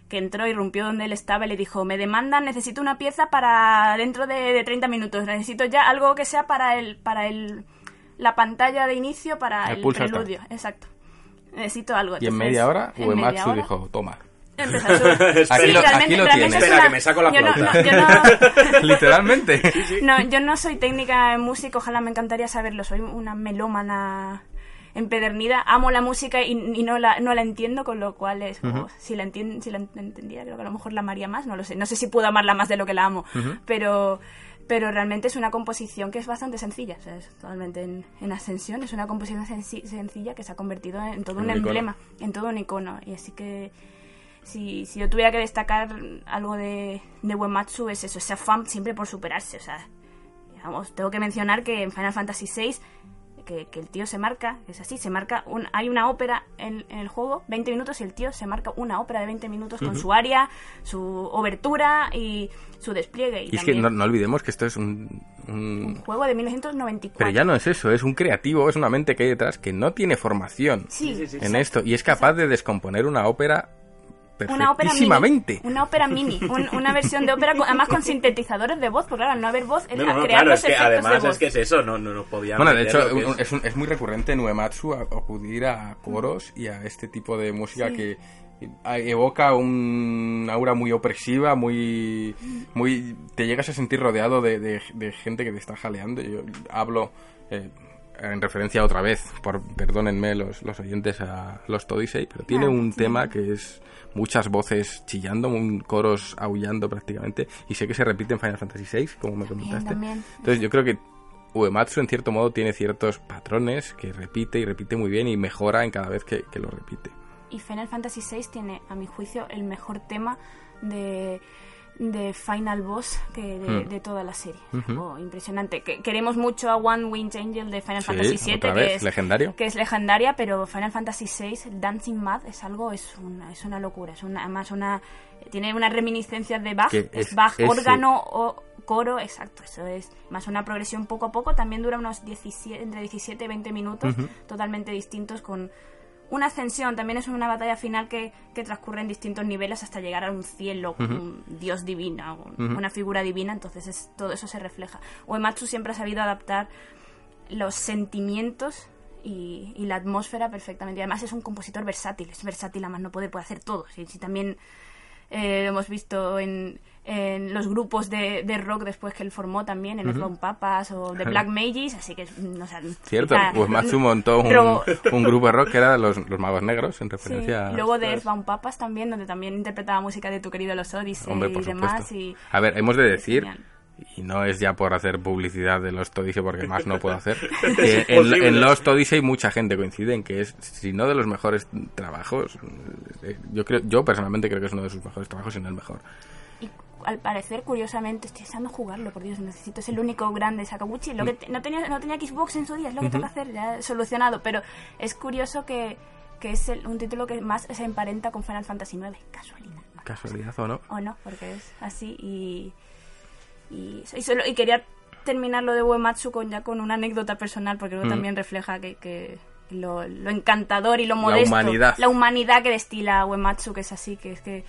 que entró y rompió donde él estaba y le dijo, me demandan, necesito una pieza para dentro de, de 30 minutos, necesito ya algo que sea para el, para el, la pantalla de inicio, para El preludio. Exacto. Necesito algo. Y en media hora, Uematsu dijo, toma. Aquí Sí, lo- aquí lo realmente es Espera, una- que me saco la yo no- flauta. no- yo no- Literalmente. no, yo no soy técnica en música, ojalá me encantaría saberlo. Soy una melómana empedernida. Amo la música y, y no, la, no la entiendo, con lo cual es como, si, la entien- si la entendiera, creo que a lo mejor la amaría más, no lo sé. No sé si puedo amarla más de lo que la amo, pero, pero realmente es una composición que es bastante sencilla. O sea, es totalmente en, en ascensión. Es una composición senci- sencilla que se ha convertido en, todo En un, emblema, en todo un icono. Y así que si, si yo tuviera que destacar algo de, de Uematsu es eso, ese afán siempre por superarse. O sea, digamos, tengo que mencionar que en Final Fantasy VI, que, que el tío se marca, es así, se marca, un, hay una ópera en, en el juego, 20 minutos, y el tío se marca una ópera de 20 minutos con su aria, su obertura y su despliegue. Y, Y es que no, no olvidemos que esto es un, un- un juego de 1994. Pero ya no es eso, es un creativo, es una mente que hay detrás que no tiene formación Sí, Sí, sí, sí. en esto y es capaz de descomponer una ópera Una ópera mini. Una ópera mini. un- una versión de ópera, con- además con sintetizadores de voz, porque claro, al no haber voz, No, era no, no, crear claro, los es que efectos de además voz. es que es eso, no, no, no podía Bueno, de hecho, es. es, un- es muy recurrente en Uematsu a- acudir a coros y a este tipo de música Sí. que evoca un aura muy opresiva, muy... muy Te llegas a sentir rodeado de, de- de gente que te está jaleando. Yo hablo eh, en referencia otra vez, por perdónenme los, los oyentes a los Todisei, pero tiene un sí. tema que es muchas voces chillando, un coros aullando prácticamente, y sé que se repite en Final Fantasy VI, como me comentaste. también. Entonces yo creo que Uematsu en cierto modo tiene ciertos patrones que repite y repite muy bien y mejora en cada vez que, que lo repite. Y Final Fantasy VI tiene, a mi juicio, el mejor tema de, de Final Boss que de, Hmm. de toda la serie. Oh, impresionante. Que, queremos mucho a One Winged Angel de Final Sí, Fantasy VII, que es legendario. que es legendaria, pero Final Fantasy VI, Dancing Mad, es algo, es una, es una locura. Es una, además, una, tiene unas reminiscencias de Bach, es, es Bach, ese- órgano o coro, exacto, eso es. Más una progresión poco a poco, también dura unos 17, entre 17 y 20 minutos, totalmente distintos, con una ascensión. También es una batalla final que, que transcurre en distintos niveles hasta llegar a un cielo, un dios divino, un- una figura divina, entonces es, todo eso se refleja. Uematsu siempre ha sabido adaptar los sentimientos y, y la atmósfera perfectamente. Y además es un compositor versátil, es versátil, además no puede, puede hacer todo. Si, si también eh, hemos visto en, en los grupos de, de rock después que él formó también, en Ujú. Earthbound Papas o The Black Mages, así que, mm, o sea, Cierto, quizá- Uematsu montó un, Luego- un grupo de rock que era los, los Magos Negros, en Sí, referencia y luego de Earthbound Papas también, donde también interpretaba música de tu querido Los Odyssey Hombre, por y demás. Y, A ver, hemos de decir, y no es ya por hacer publicidad de los Todisei, porque más no puedo hacer, que en, en los Todisei mucha gente coincide en que es, si no de los mejores trabajos, eh, yo creo, yo personalmente creo que es uno de sus mejores trabajos, si no el mejor. Al parecer, curiosamente, estoy deseando jugarlo, por Dios, necesito, es el único grande Sakaguchi. Lo que te- no, tenía, no tenía Xbox en su día, es lo que Ujú. tengo que hacer, ya he solucionado. Pero es curioso que, que es el- un título que más se emparenta con Final Fantasy IX. Casualidad. Casualidad o no. O no, porque es así y. Y, y solo- y quería terminar lo de Uematsu con, ya con una anécdota personal, porque luego Mm. también refleja que. que lo, lo encantador y lo La modesto. humanidad. La humanidad que destila Uematsu, que es así, que es que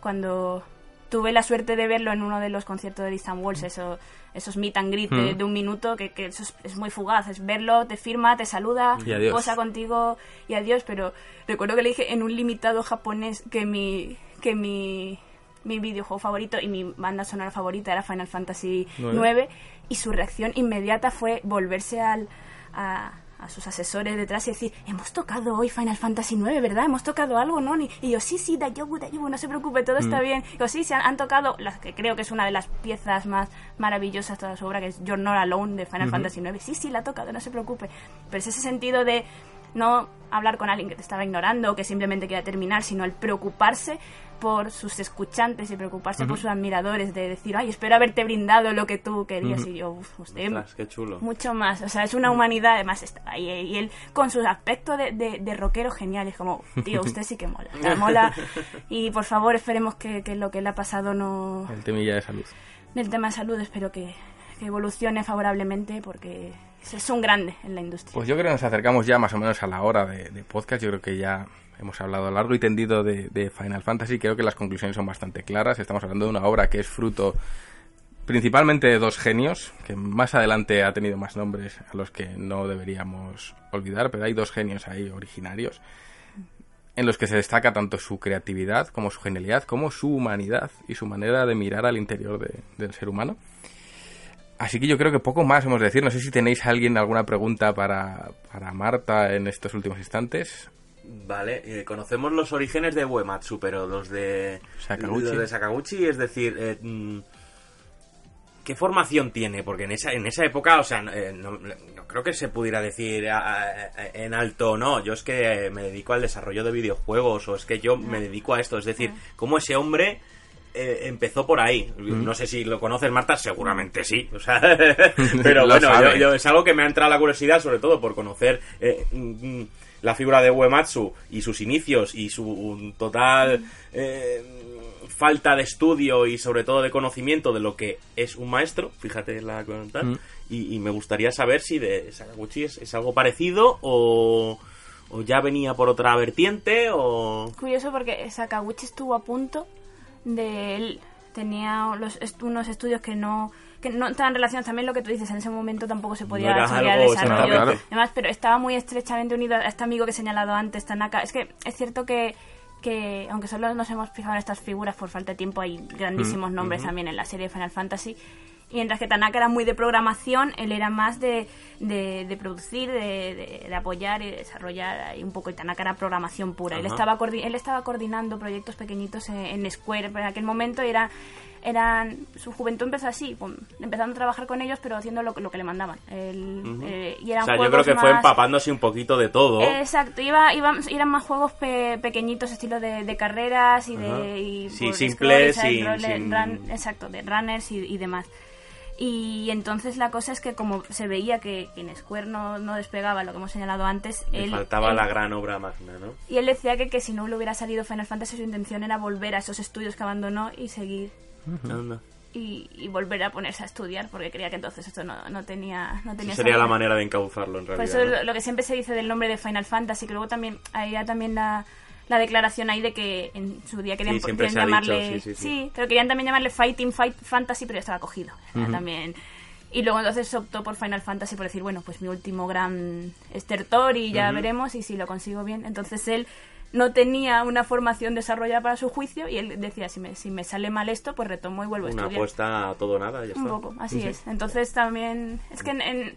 cuando tuve la suerte de verlo en uno de los conciertos de Distant Walls, eso, esos meet and greet de, Mm. de un minuto, que, que eso es, es muy fugaz, es verlo, te firma, te saluda, posa contigo y adiós, pero recuerdo que le dije en un limitado japonés que mi, que mi, mi videojuego favorito y mi banda sonora favorita era Final Fantasy. IX y su reacción inmediata fue volverse al, a, a sus asesores detrás y decir, hemos tocado hoy Final Fantasy IX, ¿verdad? Hemos tocado algo, ¿no? Y y yo, sí, sí, Dayobu, Dayobu, no se preocupe, todo está Mm. bien. Y yo, sí, se han, han tocado, las que creo que es una de las piezas más maravillosas de toda su obra, que es You're Not Alone de Final. Fantasy IX. Sí, sí, la ha tocado, no se preocupe. Pero es ese sentido de no hablar con alguien que te estaba ignorando o que simplemente quería terminar, sino el preocuparse por sus escuchantes y preocuparse por Ujú. sus admiradores, de decir, ay, espero haberte brindado lo que tú querías. Ujú. Y yo, "Uf, usted Ostras, qué chulo. mucho más. O sea, es una humanidad, además, está ahí. eh, Y él, con sus aspectos de, de, de rockero genial, es como, tío, usted sí que mola. sea, mola. Y por favor, esperemos que, que lo que le ha pasado no. El temilla de salud. El tema de salud, espero que, que evolucione favorablemente porque es, un en la industria. Pues yo creo que nos acercamos ya más o menos a la hora de, podcast. Yo creo que ya hemos hablado largo y tendido de, de Final Fantasy. Creo que las conclusiones son bastante claras. Estamos hablando de una obra que es fruto principalmente de dos genios, que más adelante ha tenido más nombres a los que no deberíamos olvidar, pero hay dos genios ahí originarios en los que se destaca tanto su creatividad como su genialidad, como su humanidad y su manera de mirar al interior de- del ser humano. Así que yo creo que poco más hemos de decir. No sé si tenéis alguien alguna pregunta para, para Marta en estos últimos instantes. Vale, eh, conocemos los orígenes de Uematsu, pero los de Sakaguchi. los de Sakaguchi, es decir, eh, mm, ¿qué formación tiene? Porque en esa en esa época, o sea, eh, no, no creo que se pudiera decir a- a- en alto, no, yo es que me dedico al desarrollo de videojuegos o es que yo me dedico a esto, es decir, cómo ese hombre eh, empezó por ahí. No sé si lo conoces, Marta, seguramente sí. O sea, pero bueno, yo, es algo que me ha entrado la curiosidad, sobre todo por conocer eh, mm, la figura de Uematsu y sus inicios y su total eh, falta de estudio y sobre todo de conocimiento de lo que es un maestro, fíjate la tal, Mm. y, y me gustaría saber si de Sakaguchi es, es algo parecido o, ¿O ya venía por otra vertiente? ¿O.? Curioso porque Sakaguchi estuvo a punto de él. Tenía los, est- unos estudios que no que no estaban relacionados también lo que tú dices en ese momento tampoco se podía No desarrollar algo desarrollo. Claro. además pero estaba muy estrechamente unido a este amigo que he señalado antes Tanaka es que es cierto que que aunque solo nos hemos fijado en estas figuras por falta de tiempo hay grandísimos nombres también en la serie de Final Fantasy mientras que Tanaka era muy de programación, él era más de, de, de producir, de, de- de apoyar y desarrollar ahí un poco. Y Tanaka era programación pura. Él estaba, él estaba coordinando proyectos pequeñitos en, en Square en aquel momento. y Era, eran, su juventud empezó así, empezando a trabajar con ellos, pero haciendo lo, lo que le mandaban. Él, eh, y eran O sea, yo creo que fue más- empapándose un poquito de todo. Exacto, iba, iba- eran más juegos pe- pequeñitos, estilo de, de carreras y de. Y Sí, por simples, y sin- role- sin- run- exacto, de runners y, y demás. Y entonces la cosa es que, como se veía que, en Square no, no despegaba lo que hemos señalado antes, Le él, faltaba él- la gran obra magna, ¿no? y él decía que, que si no le hubiera salido Final Fantasy, su intención era volver a esos estudios que abandonó y seguir y, y volver a ponerse a estudiar porque creía que entonces esto no, no tenía no tenía sería la manera de encauzarlo, en Por realidad. eso ¿no? lo, lo que siempre se dice del nombre de Final Fantasy, que luego también había también la, la declaración ahí de que en su día querían, Sí, dicho, llamarle... sí, pero querían también llamarle Fighting Fight Fantasy, pero ya estaba cogido. También... Y luego entonces optó por Final Fantasy por decir, bueno, pues mi último gran estertor y ya veremos y si lo consigo bien. Entonces él no tenía una formación desarrollada para su juicio y él decía, si me, si me sale mal esto, pues retomo y vuelvo a Una estudiar. apuesta a todo nada, ya Un poco, así Sí, es. Entonces también, es que en, en-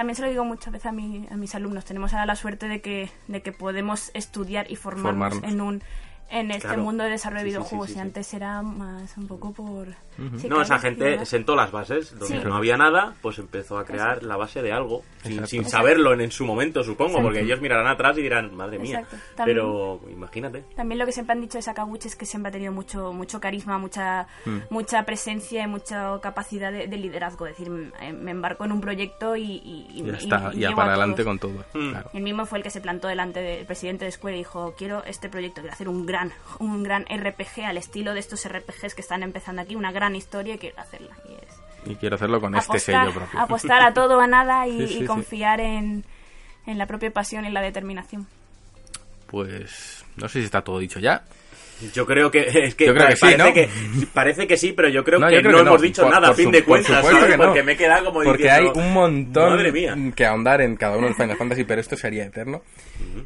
también se lo digo muchas veces a, mi- a mis alumnos, tenemos ahora la suerte de que, de que podemos estudiar y formarnos, Formarnos. en un en este Claro. mundo de desarrollo de Sí, sí, sí, videojuegos sí, y antes era más un poco por... sí, No, esa gente sentó las bases. Donde Sí. no había nada, pues empezó a crear la base de algo. Sin, sin saberlo en, en su momento, supongo. Exacto. Porque ellos mirarán atrás y dirán, madre mía. También- Pero imagínate. También lo que siempre han dicho de Sakaguchi es que siempre ha tenido mucho mucho carisma, mucha Mm. mucha presencia y mucha capacidad de, de liderazgo. Es decir, me, me embarco en un proyecto y, y, y- Ya está, y ya para adelante con todo. Mm. Claro. Él mismo fue el que se plantó delante del presidente de Square y dijo, quiero este proyecto, quiero hacer un gran, un gran RPG al estilo de estos RPGs que están empezando aquí, una gran historia y quiero hacerla. Y es Y quiero hacerlo con este apostar, sello propio. apostar a todo a nada y, Sí, sí, y confiar en, en la propia pasión y la determinación. Pues no sé si está todo dicho ya. Yo creo que es que, Yo creo que sí, parece ¿no? que parece que sí, pero yo creo No, que yo creo no que hemos dicho Por- nada a fin su- de cuentas, ¿sabes? Porque me he quedado como Porque hay un montón Madre mía. que ahondar en cada uno de los Final Fantasy, pero esto sería eterno.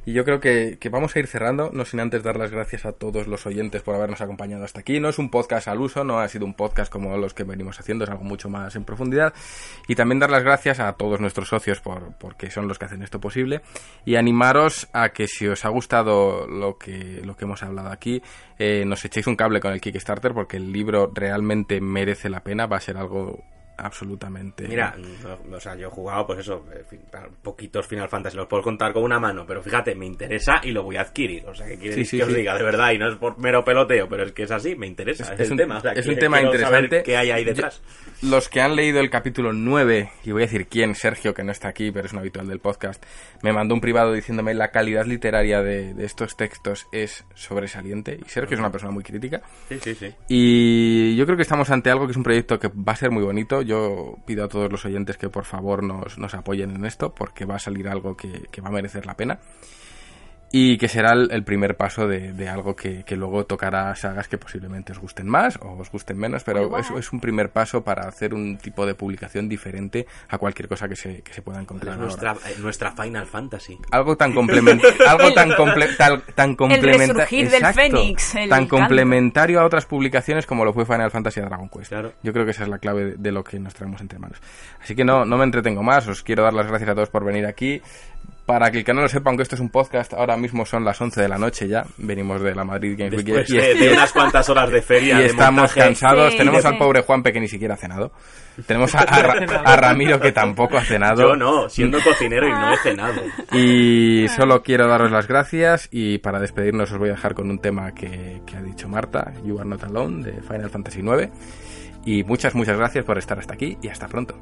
Y yo creo que, que vamos a ir cerrando, no sin antes dar las gracias a todos los oyentes por habernos acompañado hasta aquí. No es un podcast al uso, no ha sido un podcast como los que venimos haciendo, es algo mucho más en profundidad. Y también dar las gracias a todos nuestros socios por, porque son los que hacen esto posible. Y animaros a que si os ha gustado lo que, lo que hemos hablado aquí, eh, nos echéis un cable con el Kickstarter porque el libro realmente merece la pena, va a ser algo absolutamente... Mira, no, o sea, yo he jugado, pues eso, eh, poquitos Final Fantasy, los puedo contar con una mano, pero fíjate, me interesa y lo voy a adquirir. O sea, que quiere Sí, sí, que os diga, de verdad, y no es por mero peloteo, pero es que es así, me interesa. Es, un- tema. o sea, es un tema interesante. ¿Qué hay ahí Yo- detrás? Los que han leído el capítulo 9, y voy a decir quién, Sergio, que no está aquí, pero es un habitual del podcast, me mandó un privado diciéndome la calidad literaria de, de estos textos es sobresaliente. Y Sergio es una persona muy crítica. Sí, sí, sí. Y yo creo que estamos ante algo que es un proyecto que va a ser muy bonito. Yo pido a todos los oyentes que por favor nos, nos apoyen en esto, porque va a salir algo que, que va a merecer la pena. Y que será el, el primer paso de, de algo que, que luego tocará sagas que posiblemente os gusten más o os gusten menos, pero es, es un primer paso para hacer un tipo de publicación diferente a cualquier cosa que se, que se pueda encontrar. ahora. Nuestra, eh, nuestra Final Fantasy. Algo tan complementario, algo tan, comple- tal- tan complementa- resurgir del Exacto. Fénix, el tan canto. complementario a otras publicaciones como lo fue Final Fantasy a Dragon Quest. Claro. Yo creo que esa es la clave de, de lo que nos traemos entre manos. Así que no, no me entretengo más, os quiero dar las gracias a todos por venir aquí. Para que el que no lo sepa, aunque esto es un podcast, ahora mismo son las 11 de la noche ya, venimos de la Madrid Games Week Después y, de, y- de unas cuantas horas de feria. y de estamos montaje. cansados. Sí, Tenemos sí. al pobre Juanpe que ni siquiera ha cenado. Tenemos a, a Ra- a Ramiro que tampoco ha cenado. Yo no, siendo cocinero y no he cenado. Y solo quiero daros las gracias y para despedirnos os voy a dejar con un tema que, que ha dicho Marta, You Are Not Alone, de Final Fantasy IX. Y muchas, muchas gracias por estar hasta aquí y hasta pronto.